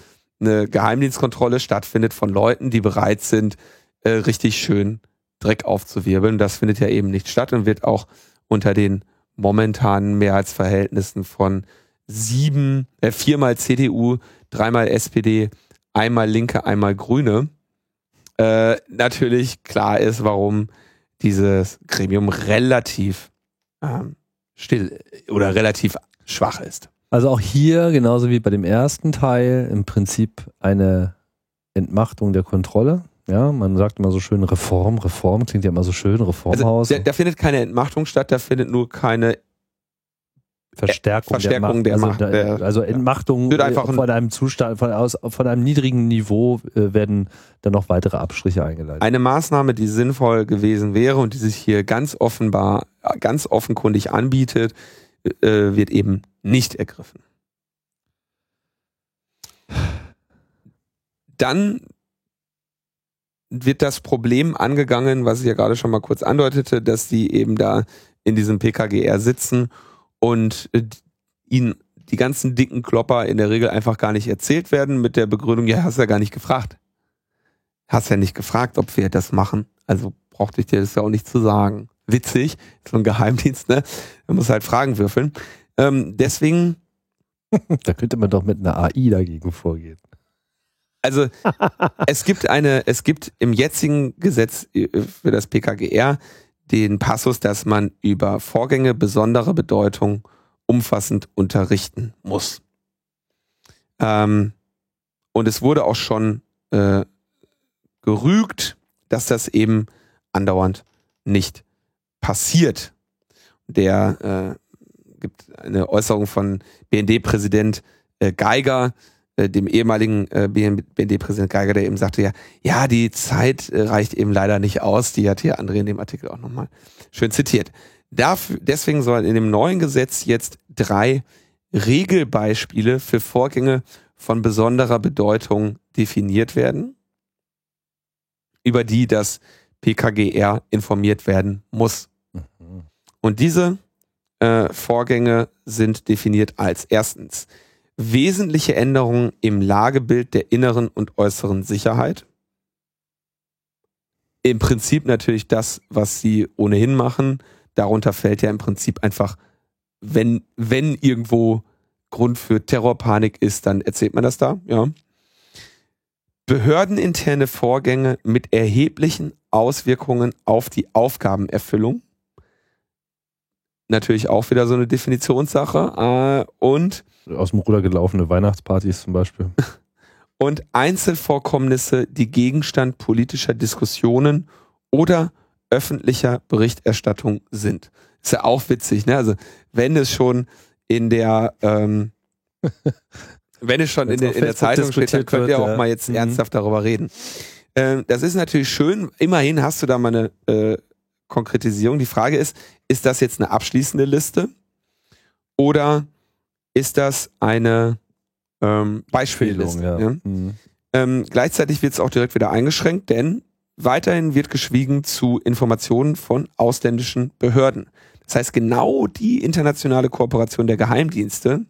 eine Geheimdienstkontrolle stattfindet von Leuten, die bereit sind, äh, richtig schön Dreck aufzuwirbeln. Das findet ja eben nicht statt und wird auch unter den momentanen Mehrheitsverhältnissen von sieben, äh, viermal CDU, dreimal SPD, einmal Linke, einmal Grüne, äh, natürlich klar ist, warum dieses Gremium relativ ähm, still oder relativ schwach ist. Also auch hier, genauso wie bei dem ersten Teil, im Prinzip eine Entmachtung der Kontrolle. Ja, man sagt immer so schön Reform, Reform klingt ja immer so schön, Reformhaus. Also, da, da findet keine Entmachtung statt, da findet nur keine Verstärkung, Verstärkung der Macht. Der Macht also, also Entmachtung Wird einfach von einem Zustand, von, aus, von einem niedrigen Niveau äh, werden dann noch weitere Abstriche eingeleitet. Eine Maßnahme, die sinnvoll gewesen wäre und die sich hier ganz offenbar, ganz offenkundig anbietet, äh, wird eben nicht ergriffen. Dann wird das Problem angegangen, was ich ja gerade schon mal kurz andeutete, dass die eben da in diesem PKGR sitzen und äh, ihnen die ganzen dicken Klopper in der Regel einfach gar nicht erzählt werden mit der Begründung, ja, hast ja gar nicht gefragt. Hast ja nicht gefragt, ob wir das machen. Also brauchte ich dir das ja auch nicht zu sagen. Witzig, so ein Geheimdienst, ne? Man muss halt Fragen würfeln. Ähm, deswegen. da könnte man doch mit einer AI dagegen vorgehen. Also es gibt eine, es gibt im jetzigen Gesetz äh, für das PKGR den Passus, dass man über Vorgänge besonderer Bedeutung umfassend unterrichten muss. Ähm, und es wurde auch schon äh, gerügt, dass das eben andauernd nicht passiert. Der äh, gibt eine Äußerung von BND-Präsident äh, Geiger, äh, dem ehemaligen äh, BND-Präsident Geiger, der eben sagte, ja, ja, die Zeit äh, reicht eben leider nicht aus. Die hat hier André in dem Artikel auch nochmal schön zitiert. Dafür, deswegen sollen in dem neuen Gesetz jetzt drei Regelbeispiele für Vorgänge von besonderer Bedeutung definiert werden, über die das PKGR informiert werden muss. Mhm. Und diese äh, Vorgänge sind definiert als erstens wesentliche Änderungen im Lagebild der inneren und äußeren Sicherheit. Im Prinzip natürlich das, was sie ohnehin machen. Darunter fällt ja im Prinzip einfach, wenn, wenn irgendwo Grund für Terrorpanik ist, dann erzählt man das da, ja. Behördeninterne Vorgänge mit erheblichen Auswirkungen auf die Aufgabenerfüllung. Natürlich auch wieder so eine Definitionssache. Äh, und aus dem Ruder gelaufene Weihnachtspartys zum Beispiel. Und Einzelvorkommnisse, die Gegenstand politischer Diskussionen oder öffentlicher Berichterstattung sind. Ist ja auch witzig, ne? Also wenn es schon in der ähm, wenn es schon in, der, in der Zeitung steht, dann könnt ihr auch ja. mal jetzt mhm. ernsthaft darüber reden. Ähm, das ist natürlich schön. Immerhin hast du da mal eine äh, Konkretisierung. Die Frage ist, ist das jetzt eine abschließende Liste oder ist das eine ähm, Beispielliste. Ja. Ja? Mhm. Ähm, gleichzeitig wird es auch direkt wieder eingeschränkt, denn weiterhin wird geschwiegen zu Informationen von ausländischen Behörden. Das heißt, genau die internationale Kooperation der Geheimdienste,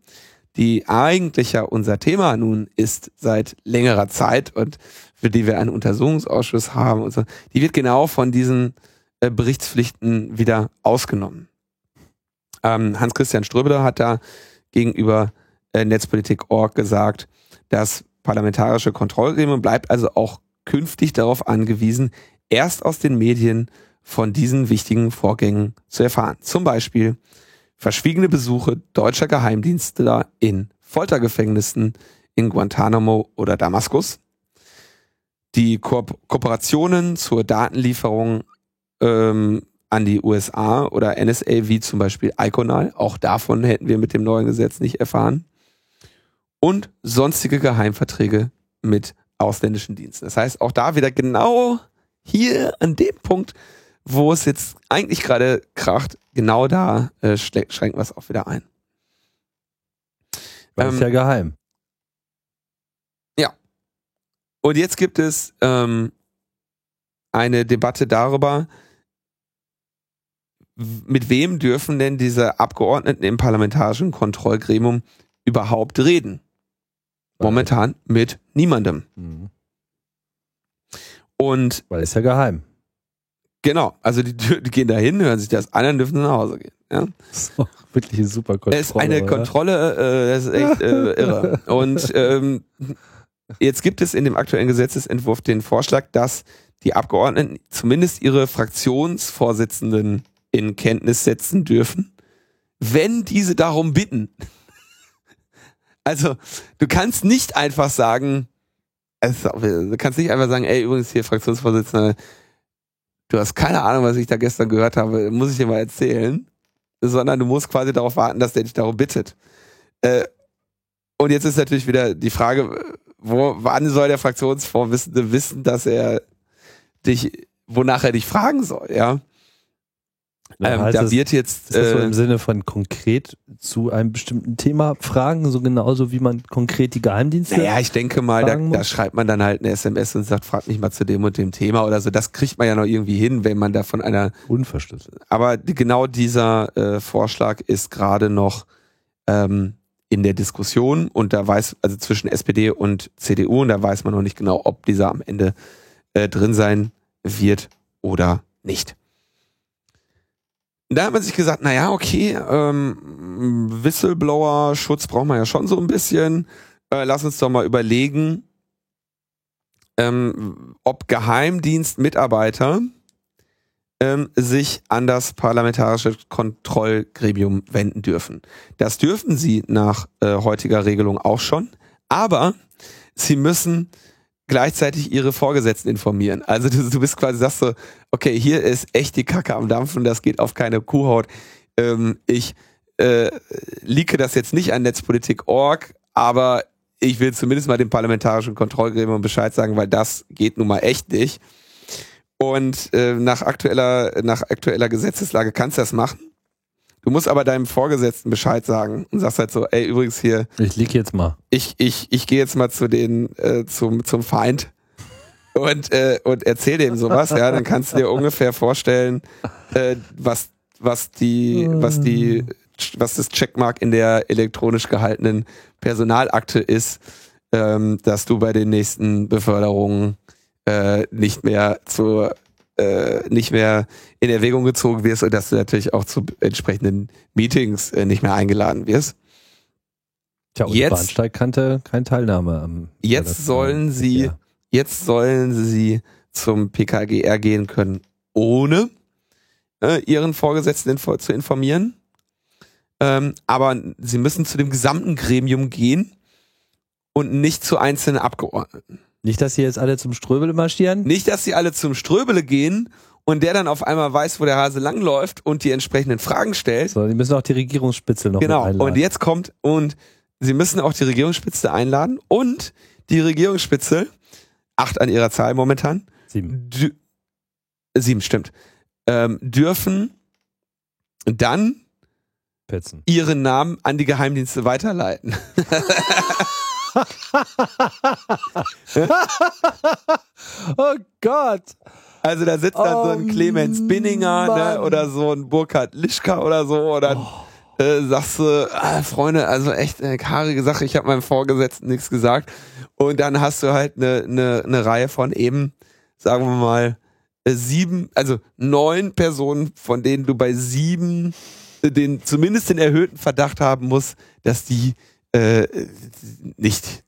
die eigentlich ja unser Thema nun ist seit längerer Zeit und für die wir einen Untersuchungsausschuss haben und so, die wird genau von diesen äh, Berichtspflichten wieder ausgenommen. Ähm, Hans-Christian Ströbele hat da gegenüber äh, Netzpolitik.org gesagt, das parlamentarische Kontrollgremium bleibt also auch künftig darauf angewiesen, erst aus den Medien von diesen wichtigen Vorgängen zu erfahren. Zum Beispiel verschwiegene Besuche deutscher Geheimdienstler in Foltergefängnissen in Guantanamo oder Damaskus, die Ko Kooperationen zur Datenlieferung ähm, an die USA oder NSA wie zum Beispiel Iconal. Auch davon hätten wir mit dem neuen Gesetz nicht erfahren. Und sonstige Geheimverträge mit ausländischen Diensten. Das heißt, auch da wieder genau hier an dem Punkt, wo es jetzt eigentlich gerade kracht, genau da äh, schränken wir es auch wieder ein. Das ähm, ist ja geheim. Ja. Und jetzt gibt es ähm, eine Debatte darüber, mit wem dürfen denn diese Abgeordneten im parlamentarischen Kontrollgremium überhaupt reden? Momentan mit niemandem. Mhm. Und weil es ja geheim. Genau, also die, die gehen da hin, hören sich das an, dann dürfen sie nach Hause gehen. Ja? Das ist auch wirklich eine super Kontrolle. Es ist eine oder? Kontrolle, äh, das ist echt äh, irre. Und ähm, jetzt gibt es in dem aktuellen Gesetzesentwurf den Vorschlag, dass die Abgeordneten zumindest ihre Fraktionsvorsitzenden in Kenntnis setzen dürfen, wenn diese darum bitten. Also, du kannst nicht einfach sagen, also, du kannst nicht einfach sagen, ey, übrigens hier Fraktionsvorsitzender, du hast keine Ahnung, was ich da gestern gehört habe, muss ich dir mal erzählen, sondern du musst quasi darauf warten, dass der dich darum bittet. Äh, und jetzt ist natürlich wieder die Frage, wo, wann soll der Fraktionsvorsitzende wissen, dass er dich, wonach er dich fragen soll, ja? Ähm, heißt da das, wird jetzt. Ist das so im äh, Sinne von konkret zu einem bestimmten Thema fragen, so genauso wie man konkret die Geheimdienste. Naja, ich denke mal, da, da, schreibt man dann halt eine SMS und sagt, frag mich mal zu dem und dem Thema oder so. Das kriegt man ja noch irgendwie hin, wenn man da von einer. Unverschlüsselt. Aber genau dieser äh, Vorschlag ist gerade noch ähm, in der Diskussion und da weiß, also zwischen SPD und CDU und da weiß man noch nicht genau, ob dieser am Ende äh, drin sein wird oder nicht da hat man sich gesagt, na ja, okay, ähm, Whistleblower-Schutz brauchen wir ja schon so ein bisschen. Äh, lass uns doch mal überlegen, ähm, ob Geheimdienstmitarbeiter ähm, sich an das parlamentarische Kontrollgremium wenden dürfen. Das dürfen sie nach äh, heutiger Regelung auch schon, aber sie müssen gleichzeitig ihre Vorgesetzten informieren. Also du, du bist quasi, sagst so, okay, hier ist echt die Kacke am Dampfen, das geht auf keine Kuhhaut. Ähm, ich äh, lieke das jetzt nicht an Netzpolitik.org, aber ich will zumindest mal dem parlamentarischen Kontrollgremium Bescheid sagen, weil das geht nun mal echt nicht. Und äh, nach aktueller, nach aktueller Gesetzeslage kannst du das machen. Du musst aber deinem Vorgesetzten Bescheid sagen und sagst halt so, ey, übrigens hier. Ich lieg jetzt mal. Ich, ich, ich gehe jetzt mal zu den, äh, zum, zum Feind und, äh, und erzähl dem sowas, ja, dann kannst du dir ungefähr vorstellen, äh, was, was die, was die, was das Checkmark in der elektronisch gehaltenen Personalakte ist, ähm, dass du bei den nächsten Beförderungen äh, nicht mehr zur äh, nicht mehr in Erwägung gezogen wirst und dass du natürlich auch zu entsprechenden Meetings äh, nicht mehr eingeladen wirst. Tja, und jetzt, Bahnsteig kannte keine Teilnahme am. Jetzt sollen sie, ja. jetzt sollen sie zum PKGR gehen können, ohne äh, ihren Vorgesetzten info zu informieren. Ähm, aber sie müssen zu dem gesamten Gremium gehen und nicht zu einzelnen Abgeordneten. Nicht, dass sie jetzt alle zum Ströbele marschieren? Nicht, dass sie alle zum Ströbele gehen und der dann auf einmal weiß, wo der Hase langläuft und die entsprechenden Fragen stellt. So, die müssen auch die Regierungsspitze noch Genau. Und jetzt kommt und sie müssen auch die Regierungsspitze einladen und die Regierungsspitze, acht an ihrer Zahl momentan. Sieben. sieben, stimmt. Ähm, dürfen dann Petzen. ihren Namen an die Geheimdienste weiterleiten. oh Gott. Also da sitzt dann oh so ein oh Clemens Binninger ne, oder so ein Burkhard Lischka oder so oder oh. äh, sagst du, ah, Freunde, also echt eine karige Sache, ich habe meinem Vorgesetzten nichts gesagt. Und dann hast du halt eine, eine, eine Reihe von eben, sagen wir mal, äh, sieben, also neun Personen, von denen du bei sieben äh, den zumindest den erhöhten Verdacht haben musst, dass die äh, nicht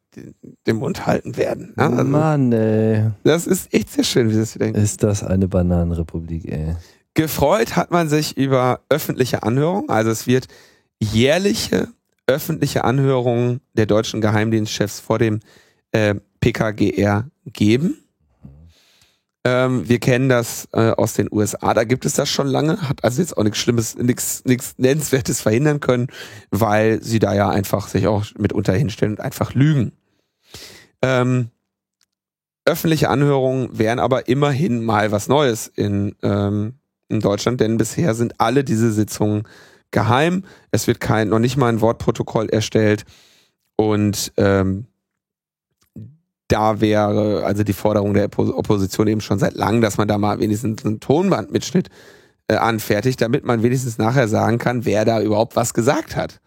den Mund halten werden. Ne? Also, Mann, ey. Das ist echt sehr schön, wie das wieder Ist das eine Bananenrepublik, ey. Gefreut hat man sich über öffentliche Anhörungen. Also es wird jährliche öffentliche Anhörungen der deutschen Geheimdienstchefs vor dem äh, PKGR geben. Ähm, wir kennen das äh, aus den USA, da gibt es das schon lange, hat also jetzt auch nichts Schlimmes, nichts, Nennenswertes verhindern können, weil sie da ja einfach sich auch mitunter hinstellen und einfach lügen. Ähm, öffentliche Anhörungen wären aber immerhin mal was Neues in, ähm, in Deutschland, denn bisher sind alle diese Sitzungen geheim. Es wird kein, noch nicht mal ein Wortprotokoll erstellt und ähm, da wäre also die Forderung der Opposition eben schon seit langem, dass man da mal wenigstens einen Tonbandmitschnitt äh, anfertigt, damit man wenigstens nachher sagen kann, wer da überhaupt was gesagt hat.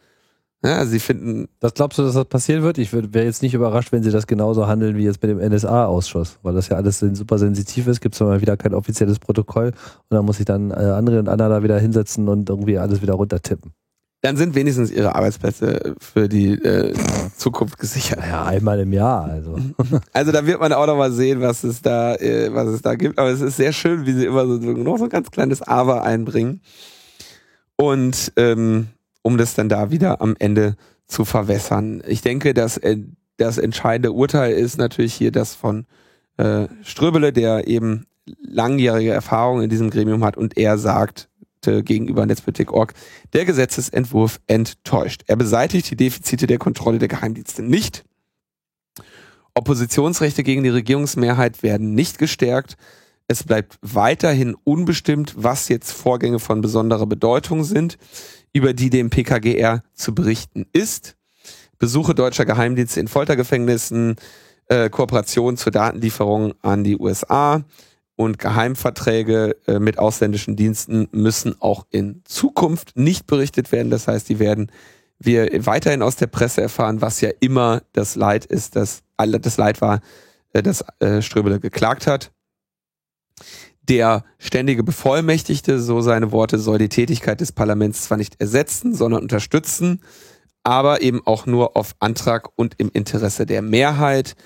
Ja, also sie finden. Das glaubst du, dass das passieren wird? Ich wäre jetzt nicht überrascht, wenn sie das genauso handeln wie jetzt mit dem NSA-Ausschuss, weil das ja alles super sensitiv ist. Gibt es mal wieder kein offizielles Protokoll und dann muss ich dann äh, andere und Anna da wieder hinsetzen und irgendwie alles wieder runtertippen. Dann sind wenigstens ihre Arbeitsplätze für die äh, Zukunft gesichert. Ja, einmal im Jahr. Also. also da wird man auch noch mal sehen, was es da, äh, was es da gibt. Aber es ist sehr schön, wie sie immer so, noch so ein ganz kleines Aber einbringen. Und ähm, um das dann da wieder am Ende zu verwässern. Ich denke, dass äh, das entscheidende Urteil ist natürlich hier das von äh, Ströbele, der eben langjährige Erfahrung in diesem Gremium hat und er sagt gegenüber Netzpolitik.org, der Gesetzesentwurf enttäuscht. Er beseitigt die Defizite der Kontrolle der Geheimdienste nicht. Oppositionsrechte gegen die Regierungsmehrheit werden nicht gestärkt. Es bleibt weiterhin unbestimmt, was jetzt Vorgänge von besonderer Bedeutung sind über die dem PKGR zu berichten ist. Besuche deutscher Geheimdienste in Foltergefängnissen, äh, Kooperation zur Datenlieferung an die USA und Geheimverträge äh, mit ausländischen Diensten müssen auch in Zukunft nicht berichtet werden. Das heißt, die werden wir weiterhin aus der Presse erfahren, was ja immer das Leid ist, das, das Leid war, äh, das äh, Ströbele geklagt hat. Der ständige Bevollmächtigte, so seine Worte, soll die Tätigkeit des Parlaments zwar nicht ersetzen, sondern unterstützen, aber eben auch nur auf Antrag und im Interesse der Mehrheit.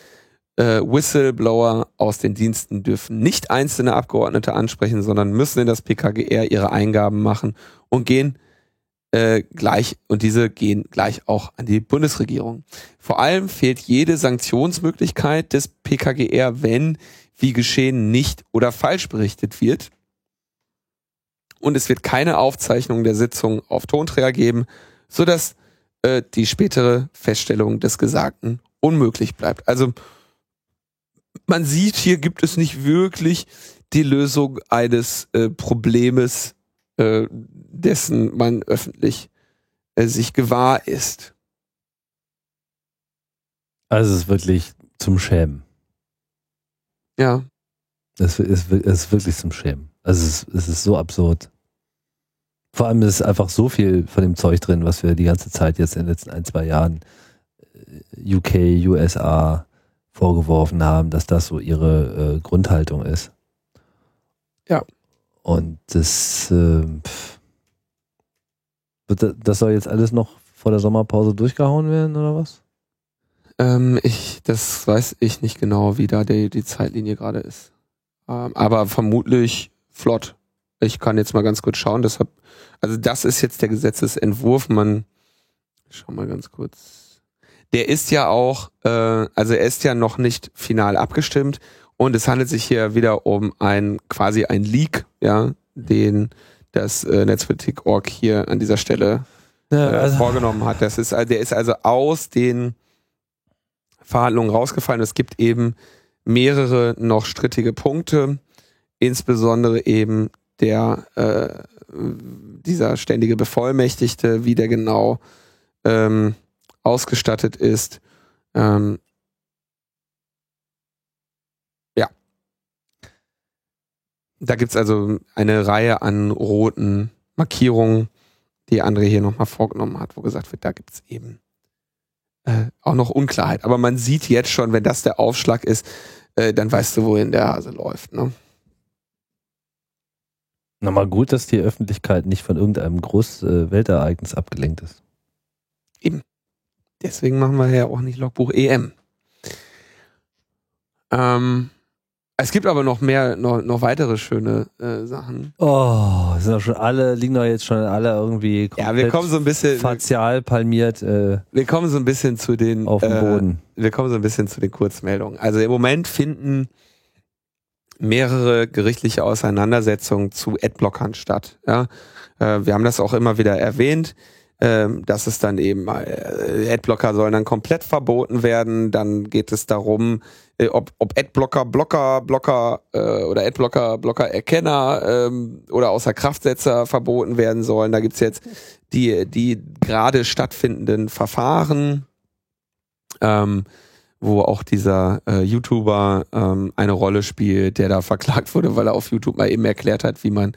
Äh, Whistleblower aus den Diensten dürfen nicht einzelne Abgeordnete ansprechen, sondern müssen in das PKGR ihre Eingaben machen und gehen äh, gleich und diese gehen gleich auch an die Bundesregierung. Vor allem fehlt jede Sanktionsmöglichkeit des PKGR, wenn wie geschehen nicht oder falsch berichtet wird. Und es wird keine Aufzeichnung der Sitzung auf Tonträger geben, sodass äh, die spätere Feststellung des Gesagten unmöglich bleibt. Also man sieht, hier gibt es nicht wirklich die Lösung eines äh, Problems, äh, dessen man öffentlich äh, sich gewahr ist. Also es ist wirklich zum Schämen. Ja. Es ist, es ist wirklich zum Schämen. Also es ist, es ist so absurd. Vor allem ist einfach so viel von dem Zeug drin, was wir die ganze Zeit jetzt in den letzten ein, zwei Jahren äh, UK, USA vorgeworfen haben, dass das so ihre äh, Grundhaltung ist. Ja. Und das, äh, das soll jetzt alles noch vor der Sommerpause durchgehauen werden, oder was? Ähm, ich, das weiß ich nicht genau, wie da die, die Zeitlinie gerade ist. Ähm, aber vermutlich flott. Ich kann jetzt mal ganz kurz schauen. Deshalb, also das ist jetzt der Gesetzesentwurf. Man, schau mal ganz kurz. Der ist ja auch, äh, also er ist ja noch nicht final abgestimmt und es handelt sich hier wieder um ein quasi ein Leak, ja, den das äh, Netzpolitik.org hier an dieser Stelle ja, äh, also vorgenommen hat. Das ist, der ist also aus den Verhandlungen rausgefallen. Es gibt eben mehrere noch strittige Punkte, insbesondere eben der äh, dieser ständige Bevollmächtigte, wie der genau ähm, ausgestattet ist. Ähm, ja. Da gibt's also eine Reihe an roten Markierungen, die André hier nochmal vorgenommen hat, wo gesagt wird, da gibt's eben äh, auch noch Unklarheit. Aber man sieht jetzt schon, wenn das der Aufschlag ist, äh, dann weißt du, wohin der Hase läuft. Ne? Nochmal gut, dass die Öffentlichkeit nicht von irgendeinem großen äh, abgelenkt ist. Eben. Deswegen machen wir ja auch nicht Logbuch EM. Ähm, es gibt aber noch mehr, noch, noch weitere schöne äh, Sachen. Oh, sind doch schon alle, liegen doch jetzt schon alle irgendwie Ja, wir kommen so ein bisschen facial palmiert. Äh, wir kommen so ein bisschen zu den auf dem Boden. Äh, wir kommen so ein bisschen zu den Kurzmeldungen. Also im Moment finden mehrere gerichtliche Auseinandersetzungen zu Adblockern statt. Ja, äh, wir haben das auch immer wieder erwähnt ähm, dass es dann eben äh, Adblocker sollen dann komplett verboten werden. Dann geht es darum, äh, ob, ob Adblocker, Blocker, Blocker äh, oder Adblocker, Blocker Erkenner ähm, oder außer Kraftsetzer verboten werden sollen. Da gibt's jetzt die, die gerade stattfindenden Verfahren, ähm, wo auch dieser äh, YouTuber ähm, eine Rolle spielt, der da verklagt wurde, weil er auf YouTube mal eben erklärt hat, wie man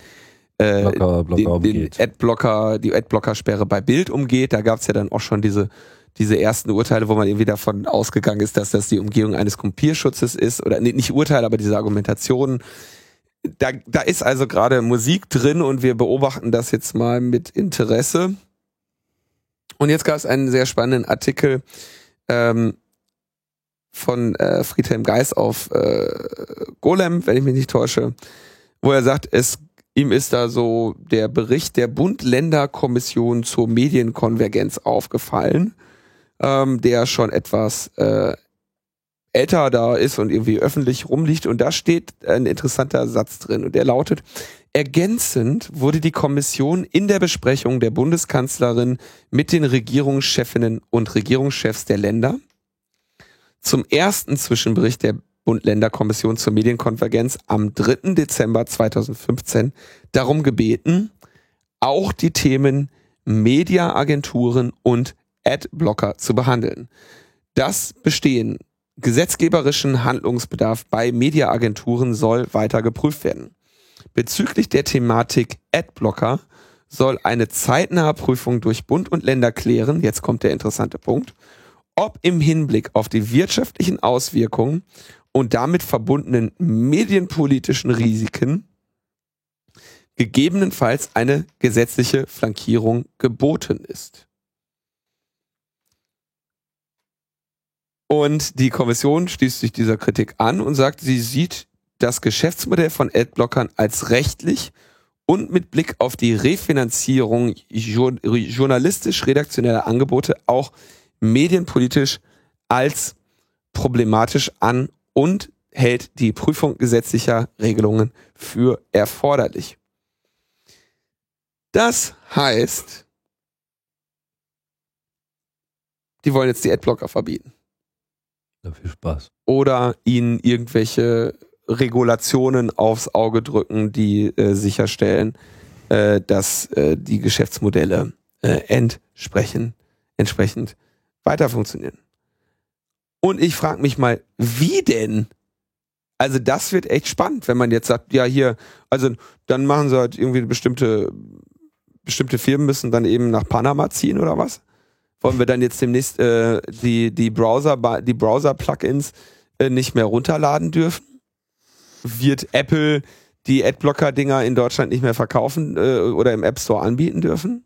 äh, Blocker, Blocker den, den Adblocker, die Adblocker-Sperre bei Bild umgeht. Da gab es ja dann auch schon diese diese ersten Urteile, wo man irgendwie davon ausgegangen ist, dass das die Umgehung eines Kopierschutzes ist oder nee, nicht Urteile, aber diese Argumentationen. Da, da ist also gerade Musik drin und wir beobachten das jetzt mal mit Interesse. Und jetzt gab es einen sehr spannenden Artikel ähm, von äh, Friedhelm Geis auf äh, Golem, wenn ich mich nicht täusche, wo er sagt, es ihm ist da so der Bericht der Bund-Länder-Kommission zur Medienkonvergenz aufgefallen ähm, der schon etwas äh, älter da ist und irgendwie öffentlich rumliegt. Und da steht ein interessanter Satz drin und der lautet, ergänzend wurde die Kommission in der Besprechung der Bundeskanzlerin mit den Regierungschefinnen und Regierungschefs der Länder zum ersten Zwischenbericht der Bund-Länder-Kommission zur Medienkonvergenz am 3. Dezember 2015 darum gebeten, auch die Themen Mediaagenturen und Adblocker zu behandeln. Das Bestehen gesetzgeberischen Handlungsbedarf bei Mediaagenturen soll weiter geprüft werden. Bezüglich der Thematik Adblocker soll eine zeitnahe Prüfung durch Bund und Länder klären, jetzt kommt der interessante Punkt, ob im Hinblick auf die wirtschaftlichen Auswirkungen und damit verbundenen medienpolitischen Risiken gegebenenfalls eine gesetzliche Flankierung geboten ist. Und die Kommission schließt sich dieser Kritik an und sagt, sie sieht das Geschäftsmodell von Adblockern als rechtlich und mit Blick auf die Refinanzierung journalistisch-redaktioneller Angebote auch medienpolitisch als problematisch an und hält die Prüfung gesetzlicher Regelungen für erforderlich. Das heißt, die wollen jetzt die Adblocker verbieten. Ja, viel Spaß. Oder ihnen irgendwelche Regulationen aufs Auge drücken, die äh, sicherstellen, äh, dass äh, die Geschäftsmodelle äh, entsprechend, entsprechend weiter funktionieren. Und ich frage mich mal, wie denn? Also das wird echt spannend, wenn man jetzt sagt, ja hier, also dann machen sie halt irgendwie bestimmte bestimmte Firmen müssen dann eben nach Panama ziehen oder was? wollen wir dann jetzt demnächst äh, die, die Browser, die Browser-Plugins äh, nicht mehr runterladen dürfen? Wird Apple die Adblocker-Dinger in Deutschland nicht mehr verkaufen äh, oder im App Store anbieten dürfen?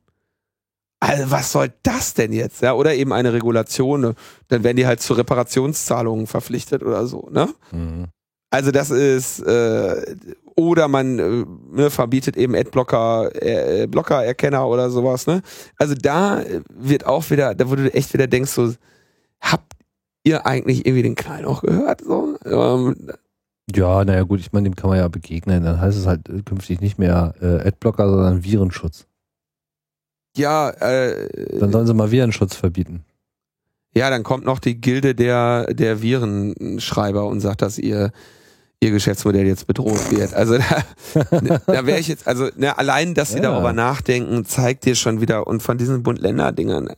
Also was soll das denn jetzt? Ja, oder eben eine Regulation, ne? dann werden die halt zu Reparationszahlungen verpflichtet oder so, ne? Mhm. Also das ist äh, oder man äh, ne, verbietet eben Adblocker, äh, Blockererkenner oder sowas. Ne? Also da wird auch wieder, da wo du echt wieder denkst, so habt ihr eigentlich irgendwie den Knall noch gehört? So? Ähm, ja, naja gut, ich meine, dem kann man ja begegnen. Dann heißt es halt künftig nicht mehr äh, Adblocker, sondern Virenschutz. Ja, äh, dann sollen sie mal Virenschutz verbieten. Ja, dann kommt noch die Gilde der der Virenschreiber und sagt, dass ihr ihr Geschäftsmodell jetzt bedroht wird. Also da, da wäre ich jetzt, also ne, allein, dass sie ja. darüber nachdenken, zeigt dir schon wieder und von diesen Bund-Länder-Dingern.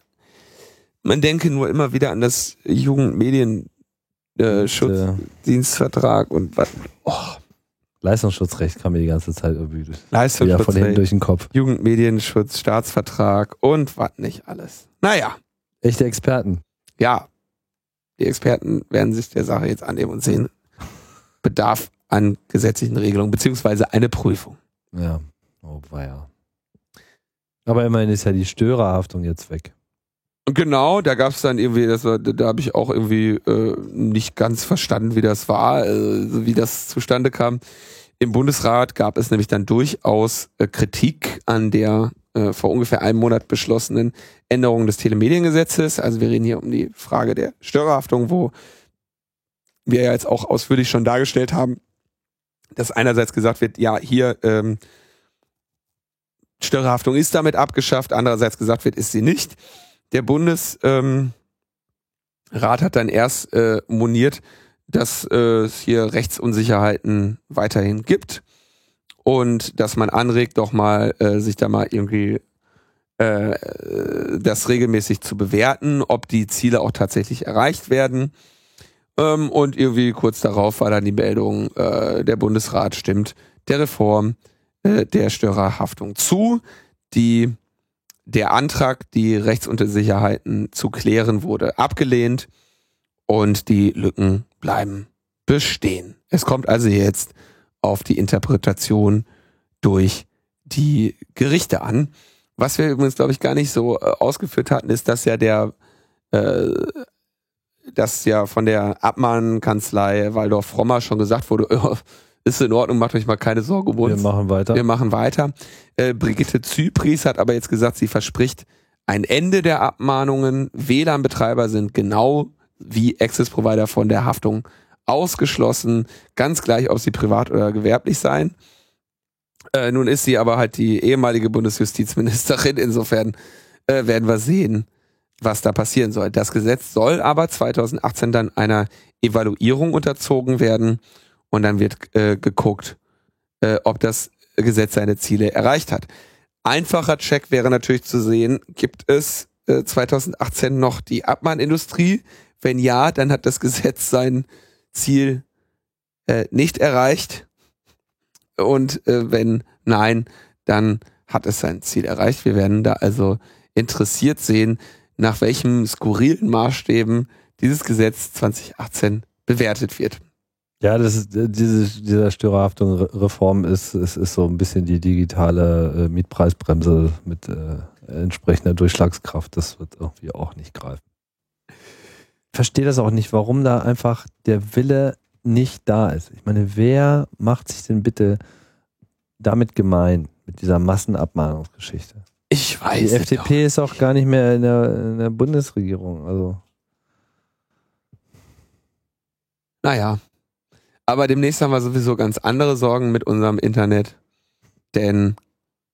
Man denke nur immer wieder an das Jugendmedienschutzdienstvertrag äh, und was. Oh. Leistungsschutzrecht kam mir die ganze Zeit irgendwie Leistungsschutzrecht, von hinten durch den Kopf. Jugendmedienschutz, Staatsvertrag und was nicht alles. Naja. Echte Experten. Ja. Die Experten werden sich der Sache jetzt annehmen und sehen, bedarf an gesetzlichen Regelungen, beziehungsweise eine Prüfung. Ja, oh weia. Aber immerhin ist ja die Störerhaftung jetzt weg. Genau, da gab es dann irgendwie, das war, da habe ich auch irgendwie äh, nicht ganz verstanden, wie das war, äh, wie das zustande kam. Im Bundesrat gab es nämlich dann durchaus äh, Kritik an der äh, vor ungefähr einem Monat beschlossenen Änderung des Telemediengesetzes. Also wir reden hier um die Frage der Störerhaftung, wo wir ja jetzt auch ausführlich schon dargestellt haben, dass einerseits gesagt wird, ja, hier ähm, Störerhaftung ist damit abgeschafft, andererseits gesagt wird, ist sie nicht. Der Bundesrat ähm, hat dann erst äh, moniert, dass äh, es hier Rechtsunsicherheiten weiterhin gibt und dass man anregt, doch mal äh, sich da mal irgendwie äh, das regelmäßig zu bewerten, ob die Ziele auch tatsächlich erreicht werden. Ähm, und irgendwie kurz darauf war dann die Meldung, äh, der Bundesrat stimmt der Reform äh, der Störerhaftung zu. Die, der Antrag, die Rechtsuntersicherheiten zu klären, wurde abgelehnt und die Lücken bleiben bestehen. Es kommt also jetzt auf die Interpretation durch die Gerichte an. Was wir übrigens, glaube ich, gar nicht so äh, ausgeführt hatten, ist, dass ja der, äh, dass ja von der Abmahnkanzlei Waldorf-Frommer schon gesagt wurde, oh, ist in Ordnung, macht euch mal keine Sorgen um uns. Wir machen weiter. Wir machen weiter. Äh, Brigitte Zypries hat aber jetzt gesagt, sie verspricht ein Ende der Abmahnungen. WLAN-Betreiber sind genau wie Access-Provider von der Haftung ausgeschlossen, ganz gleich, ob sie privat oder gewerblich seien. Äh, nun ist sie aber halt die ehemalige Bundesjustizministerin, insofern äh, werden wir sehen, was da passieren soll. Das Gesetz soll aber 2018 dann einer Evaluierung unterzogen werden und dann wird äh, geguckt, äh, ob das Gesetz seine Ziele erreicht hat. Einfacher Check wäre natürlich zu sehen, gibt es äh, 2018 noch die Abmahnindustrie? Wenn ja, dann hat das Gesetz sein Ziel äh, nicht erreicht. Und äh, wenn nein, dann hat es sein Ziel erreicht. Wir werden da also interessiert sehen, nach welchen skurrilen Maßstäben dieses Gesetz 2018 bewertet wird. Ja, das ist, äh, diese, dieser Störerhaftung-Reform ist, ist, ist so ein bisschen die digitale äh, Mietpreisbremse mit äh, entsprechender Durchschlagskraft. Das wird irgendwie auch nicht greifen. Ich verstehe das auch nicht, warum da einfach der Wille nicht da ist. Ich meine, wer macht sich denn bitte damit gemein, mit dieser Massenabmahnungsgeschichte? Ich weiß. Die FDP ist auch gar nicht mehr in der, in der Bundesregierung. Also. Naja, aber demnächst haben wir sowieso ganz andere Sorgen mit unserem Internet. Denn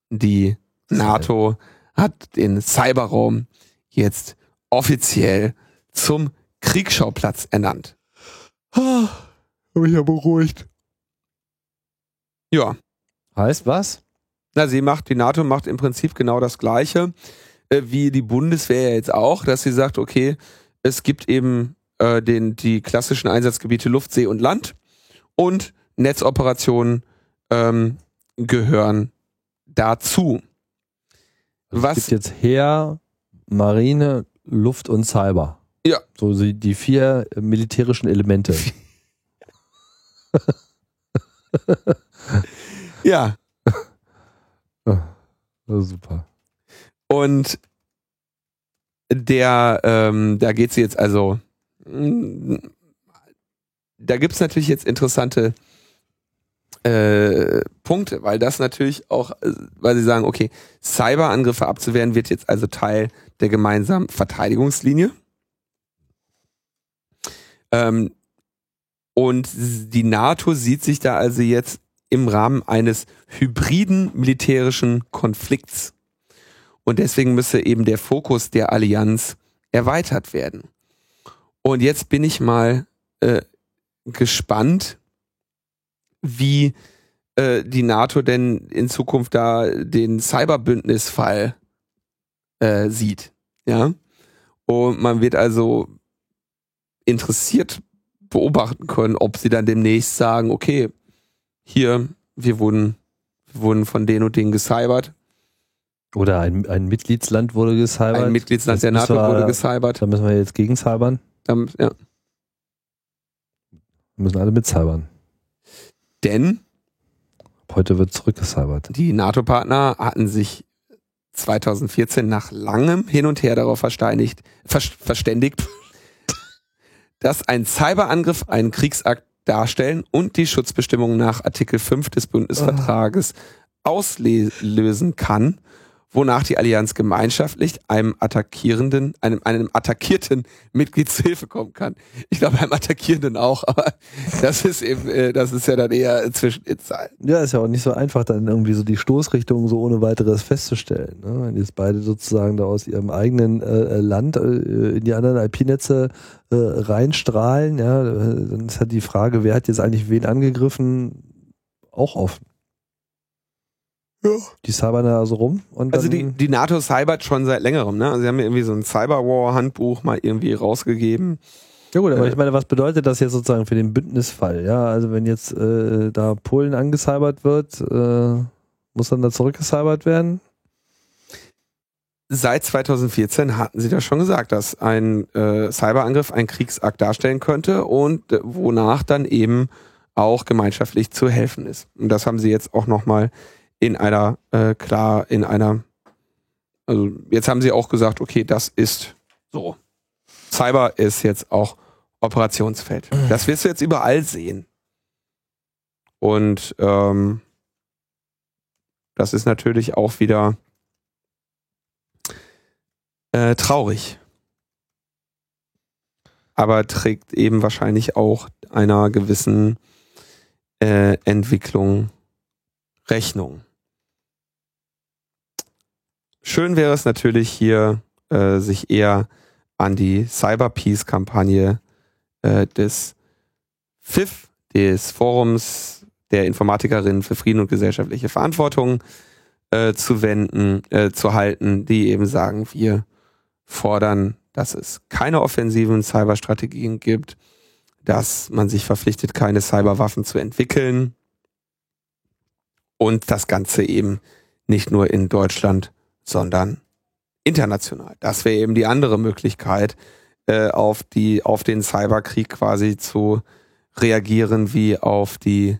die NATO hat den Cyberraum jetzt offiziell zum Kriegsschauplatz ernannt. Ah, hab ich ja beruhigt. Ja. Heißt was? Na, sie macht, die NATO macht im Prinzip genau das Gleiche, äh, wie die Bundeswehr jetzt auch, dass sie sagt, okay, es gibt eben äh, den, die klassischen Einsatzgebiete Luft, See und Land und Netzoperationen ähm, gehören dazu. Also Was es gibt jetzt Heer, Marine, Luft und Cyber. Ja. So die vier militärischen Elemente. ja. super. Und der, ähm, da geht sie jetzt also da gibt es natürlich jetzt interessante äh, Punkte, weil das natürlich auch, äh, weil sie sagen, okay, Cyberangriffe abzuwehren wird jetzt also Teil der gemeinsamen Verteidigungslinie. Ähm, und die NATO sieht sich da also jetzt im Rahmen eines hybriden militärischen Konflikts. Und deswegen müsse eben der Fokus der Allianz erweitert werden. Und jetzt bin ich mal äh, gespannt, wie äh, die NATO denn in Zukunft da den Cyberbündnisfall äh, sieht. Ja. Und man wird also interessiert beobachten können, ob sie dann demnächst sagen, okay, hier, wir wurden, wir wurden von denen und denen gecybert. Oder ein, ein Mitgliedsland wurde gecybert. Ein Mitgliedsland das der NATO wir, wurde gecybert. Da müssen wir jetzt gegen cybern. Dann, ja. Wir müssen alle mitcybern. Denn heute wird zurückgecybert. Die NATO-Partner hatten sich 2014 nach langem Hin und Her darauf versteinigt, ver verständigt, dass ein Cyberangriff einen Kriegsakt darstellen und die Schutzbestimmungen nach Artikel 5 des Bundesvertrages oh. auslösen kann wonach die Allianz gemeinschaftlich einem attackierenden, einem, einem attackierten Mitglied zu Hilfe kommen kann. Ich glaube, einem attackierenden auch, aber das ist eben, äh, das ist ja dann eher zwischen. Ja, ist ja auch nicht so einfach, dann irgendwie so die Stoßrichtung so ohne weiteres festzustellen. Ne? Wenn jetzt beide sozusagen da aus ihrem eigenen äh, Land äh, in die anderen IP-Netze äh, reinstrahlen, ja, dann ist halt die Frage, wer hat jetzt eigentlich wen angegriffen, auch offen. Ja. Die cybern da also rum. Und also die, die NATO cybert schon seit längerem. Ne? Also sie haben irgendwie so ein Cyberwar-Handbuch mal irgendwie rausgegeben. Ja gut, aber äh, ich meine, was bedeutet das jetzt sozusagen für den Bündnisfall? Ja, also wenn jetzt äh, da Polen angecybert wird, äh, muss dann da zurückgecybert werden? Seit 2014 hatten sie das schon gesagt, dass ein äh, Cyberangriff einen Kriegsakt darstellen könnte und äh, wonach dann eben auch gemeinschaftlich zu helfen ist. Und das haben sie jetzt auch nochmal in einer, äh, klar, in einer, also jetzt haben sie auch gesagt, okay, das ist so. Cyber ist jetzt auch Operationsfeld. Mhm. Das wirst du jetzt überall sehen. Und ähm, das ist natürlich auch wieder äh, traurig. Aber trägt eben wahrscheinlich auch einer gewissen äh, Entwicklung Rechnung. Schön wäre es natürlich hier, äh, sich eher an die Cyber Peace Kampagne äh, des FIF, des Forums der Informatikerinnen für Frieden und gesellschaftliche Verantwortung, äh, zu wenden, äh, zu halten, die eben sagen, wir fordern, dass es keine offensiven Cyberstrategien gibt, dass man sich verpflichtet, keine Cyberwaffen zu entwickeln und das Ganze eben nicht nur in Deutschland, sondern international. Das wäre eben die andere Möglichkeit, äh, auf die, auf den Cyberkrieg quasi zu reagieren, wie auf die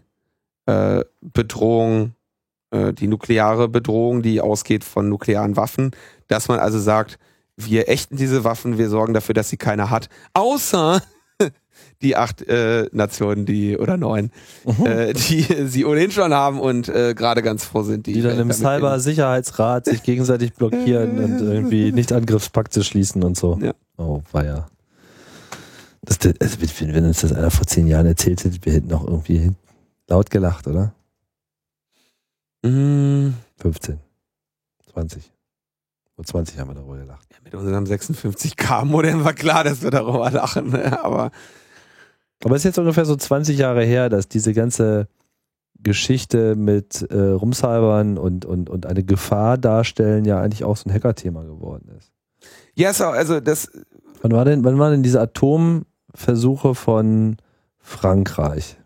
äh, Bedrohung, äh, die nukleare Bedrohung, die ausgeht von nuklearen Waffen, dass man also sagt, wir ächten diese Waffen, wir sorgen dafür, dass sie keiner hat, außer die acht äh, Nationen, die oder neun, mhm. äh, die sie ohnehin schon haben und äh, gerade ganz froh sind, die, die dann im Cyber-Sicherheitsrat sich gegenseitig blockieren und irgendwie Nicht-Angriffspakte schließen und so. Ja. Oh, war ja. Das, also, wenn uns das einer vor zehn Jahren erzählt hätte, wir hätten noch irgendwie laut gelacht, oder? Mm. 15, 20. Vor 20 haben wir darüber gelacht. Ja, mit unserem 56K-Modem war klar, dass wir darüber lachen, ne? aber aber es ist jetzt ungefähr so 20 Jahre her, dass diese ganze Geschichte mit äh, Rumcybern und, und, und eine Gefahr darstellen ja eigentlich auch so ein Hacker-Thema geworden ist. Ja, yes, also das. Wann war denn, wann waren denn diese Atomversuche von Frankreich?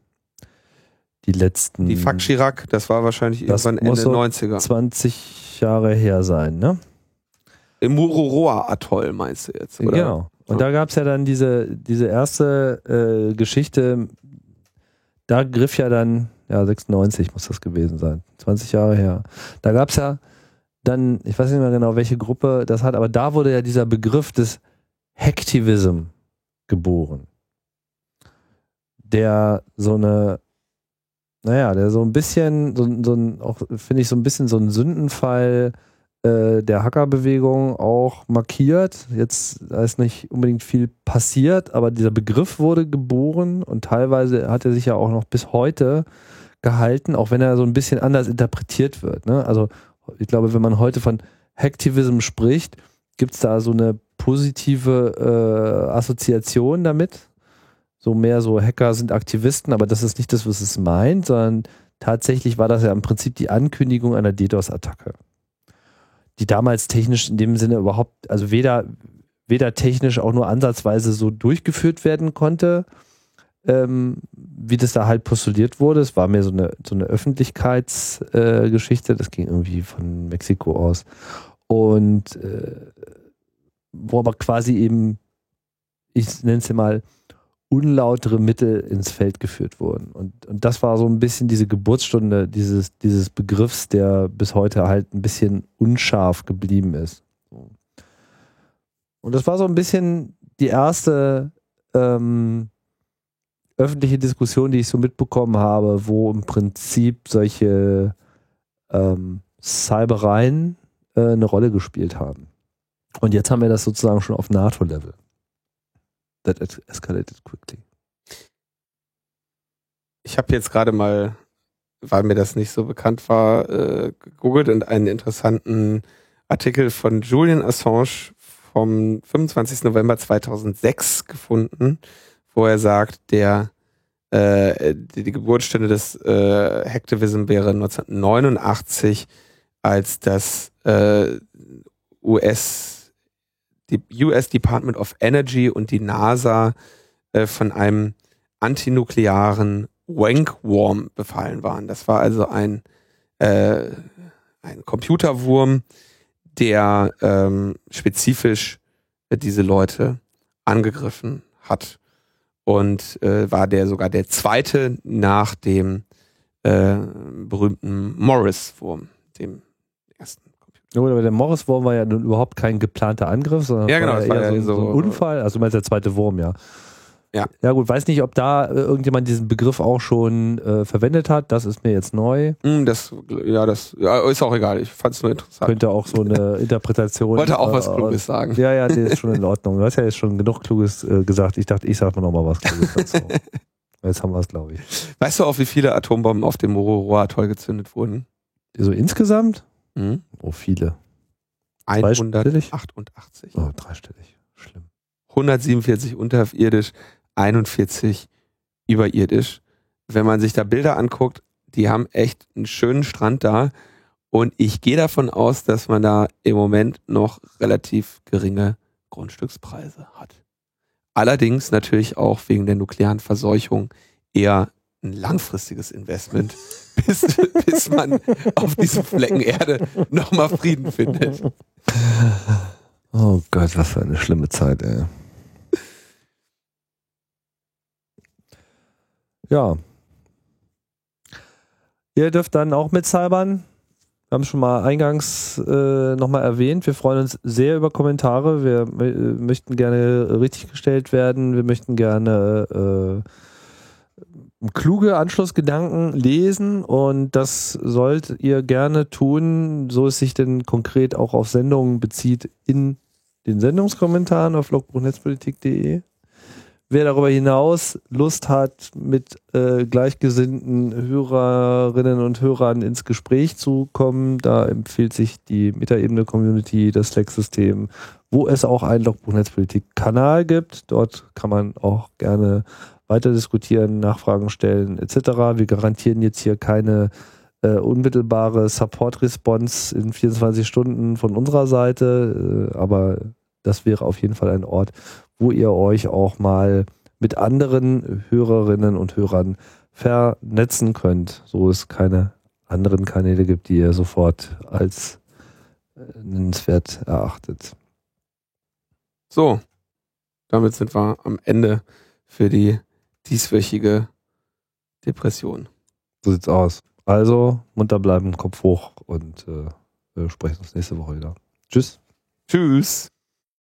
Die letzten. Die Fuck Chirac, das war wahrscheinlich irgendwann Ende so 90er. 20 Jahre her sein, ne? Im Mururoa-Atoll meinst du jetzt, oder? Genau. Und da gab es ja dann diese, diese erste äh, Geschichte, da griff ja dann, ja, 96 muss das gewesen sein, 20 Jahre her. Da gab es ja dann, ich weiß nicht mehr genau, welche Gruppe das hat, aber da wurde ja dieser Begriff des Hacktivism geboren. Der so eine, naja, der so ein bisschen, so, so ein, auch finde ich so ein bisschen so ein Sündenfall äh, der Hackerbewegung auch markiert. Jetzt ist nicht unbedingt viel passiert, aber dieser Begriff wurde geboren und teilweise hat er sich ja auch noch bis heute gehalten, auch wenn er so ein bisschen anders interpretiert wird. Ne? Also ich glaube, wenn man heute von Hacktivism spricht, gibt es da so eine positive äh, Assoziation damit. So mehr so Hacker sind Aktivisten, aber das ist nicht das, was es meint, sondern tatsächlich war das ja im Prinzip die Ankündigung einer DDoS-Attacke die damals technisch in dem Sinne überhaupt, also weder, weder technisch auch nur ansatzweise so durchgeführt werden konnte, ähm, wie das da halt postuliert wurde. Es war mehr so eine, so eine Öffentlichkeitsgeschichte, äh, das ging irgendwie von Mexiko aus. Und äh, wo aber quasi eben, ich nenne es mal, unlautere Mittel ins Feld geführt wurden. Und, und das war so ein bisschen diese Geburtsstunde dieses, dieses Begriffs, der bis heute halt ein bisschen unscharf geblieben ist. Und das war so ein bisschen die erste ähm, öffentliche Diskussion, die ich so mitbekommen habe, wo im Prinzip solche ähm, Cybereien äh, eine Rolle gespielt haben. Und jetzt haben wir das sozusagen schon auf NATO-Level that escalated quickly. Ich habe jetzt gerade mal, weil mir das nicht so bekannt war, äh, gegoogelt und einen interessanten Artikel von Julian Assange vom 25. November 2006 gefunden, wo er sagt, der äh, die, die Geburtsstunde des äh, Hacktivism wäre 1989, als das äh, US die US Department of Energy und die NASA äh, von einem antinuklearen Wankworm befallen waren. Das war also ein, äh, ein Computerwurm, der ähm, spezifisch äh, diese Leute angegriffen hat. Und äh, war der sogar der zweite nach dem äh, berühmten Morris-Wurm, dem Ja, aber der Morris-Wurm war ja nun überhaupt kein geplanter Angriff, sondern ja, genau, war war eher ja so, so ein Unfall. Also du meinst der zweite Wurm, ja. Ja. Ja gut, weiß nicht, ob da äh, irgendjemand diesen Begriff auch schon äh, verwendet hat. Das ist mir jetzt neu. Hm, Das, ja, das ja, ist auch egal. Ich fand es nur interessant. Könnte auch so eine Interpretation. Wollte auch äh, was Kluges sagen. Ja, ja, der ist schon in Ordnung. Du hast ja jetzt schon genug Kluges äh, gesagt. Ich dachte, ich sag mal nochmal was Kluges dazu. Jetzt haben wir es, glaube ich. Weißt du auch, wie viele Atombomben auf dem Mororo-Atoll gezündet wurden? So insgesamt? Hm? Oh, viele. Zweistellig? 188. Oh, dreistellig. Schlimm. 147 unterirdisch, 41 überirdisch. Wenn man sich da Bilder anguckt, die haben echt einen schönen Strand da. Und ich gehe davon aus, dass man da im Moment noch relativ geringe Grundstückspreise hat. Allerdings natürlich auch wegen der nuklearen Verseuchung eher ein langfristiges Investment, bis, bis man auf diesem Flecken Erde nochmal Frieden findet. Oh Gott, was für eine schlimme Zeit, ey. Ja. Ihr dürft dann auch mit cybern. Wir haben es schon mal eingangs äh, nochmal erwähnt. Wir freuen uns sehr über Kommentare. Wir äh, möchten gerne richtig gestellt werden. Wir möchten gerne äh, kluge Anschlussgedanken lesen und das sollt ihr gerne tun, so es sich denn konkret auch auf Sendungen bezieht, in den Sendungskommentaren auf logbuchnetzpolitik.de. Wer darüber hinaus Lust hat, mit äh, gleichgesinnten Hörerinnen und Hörern ins Gespräch zu kommen, da empfiehlt sich die Metaebene-Community, das Slack-System, wo es auch einen Logbuchnetzpolitik-Kanal gibt. Dort kann man auch gerne weiter diskutieren, Nachfragen stellen etc. Wir garantieren jetzt hier keine äh, unmittelbare Support-Response in 24 Stunden von unserer Seite, äh, aber das wäre auf jeden Fall ein Ort, wo ihr euch auch mal mit anderen Hörerinnen und Hörern vernetzen könnt, so es keine anderen Kanäle gibt, die ihr sofort als äh, nennenswert erachtet. So, damit sind wir am Ende für die dieswöchige Depression. So sieht's aus. Also munter bleiben, Kopf hoch und äh, wir sprechen uns nächste Woche wieder. Tschüss. Tschüss.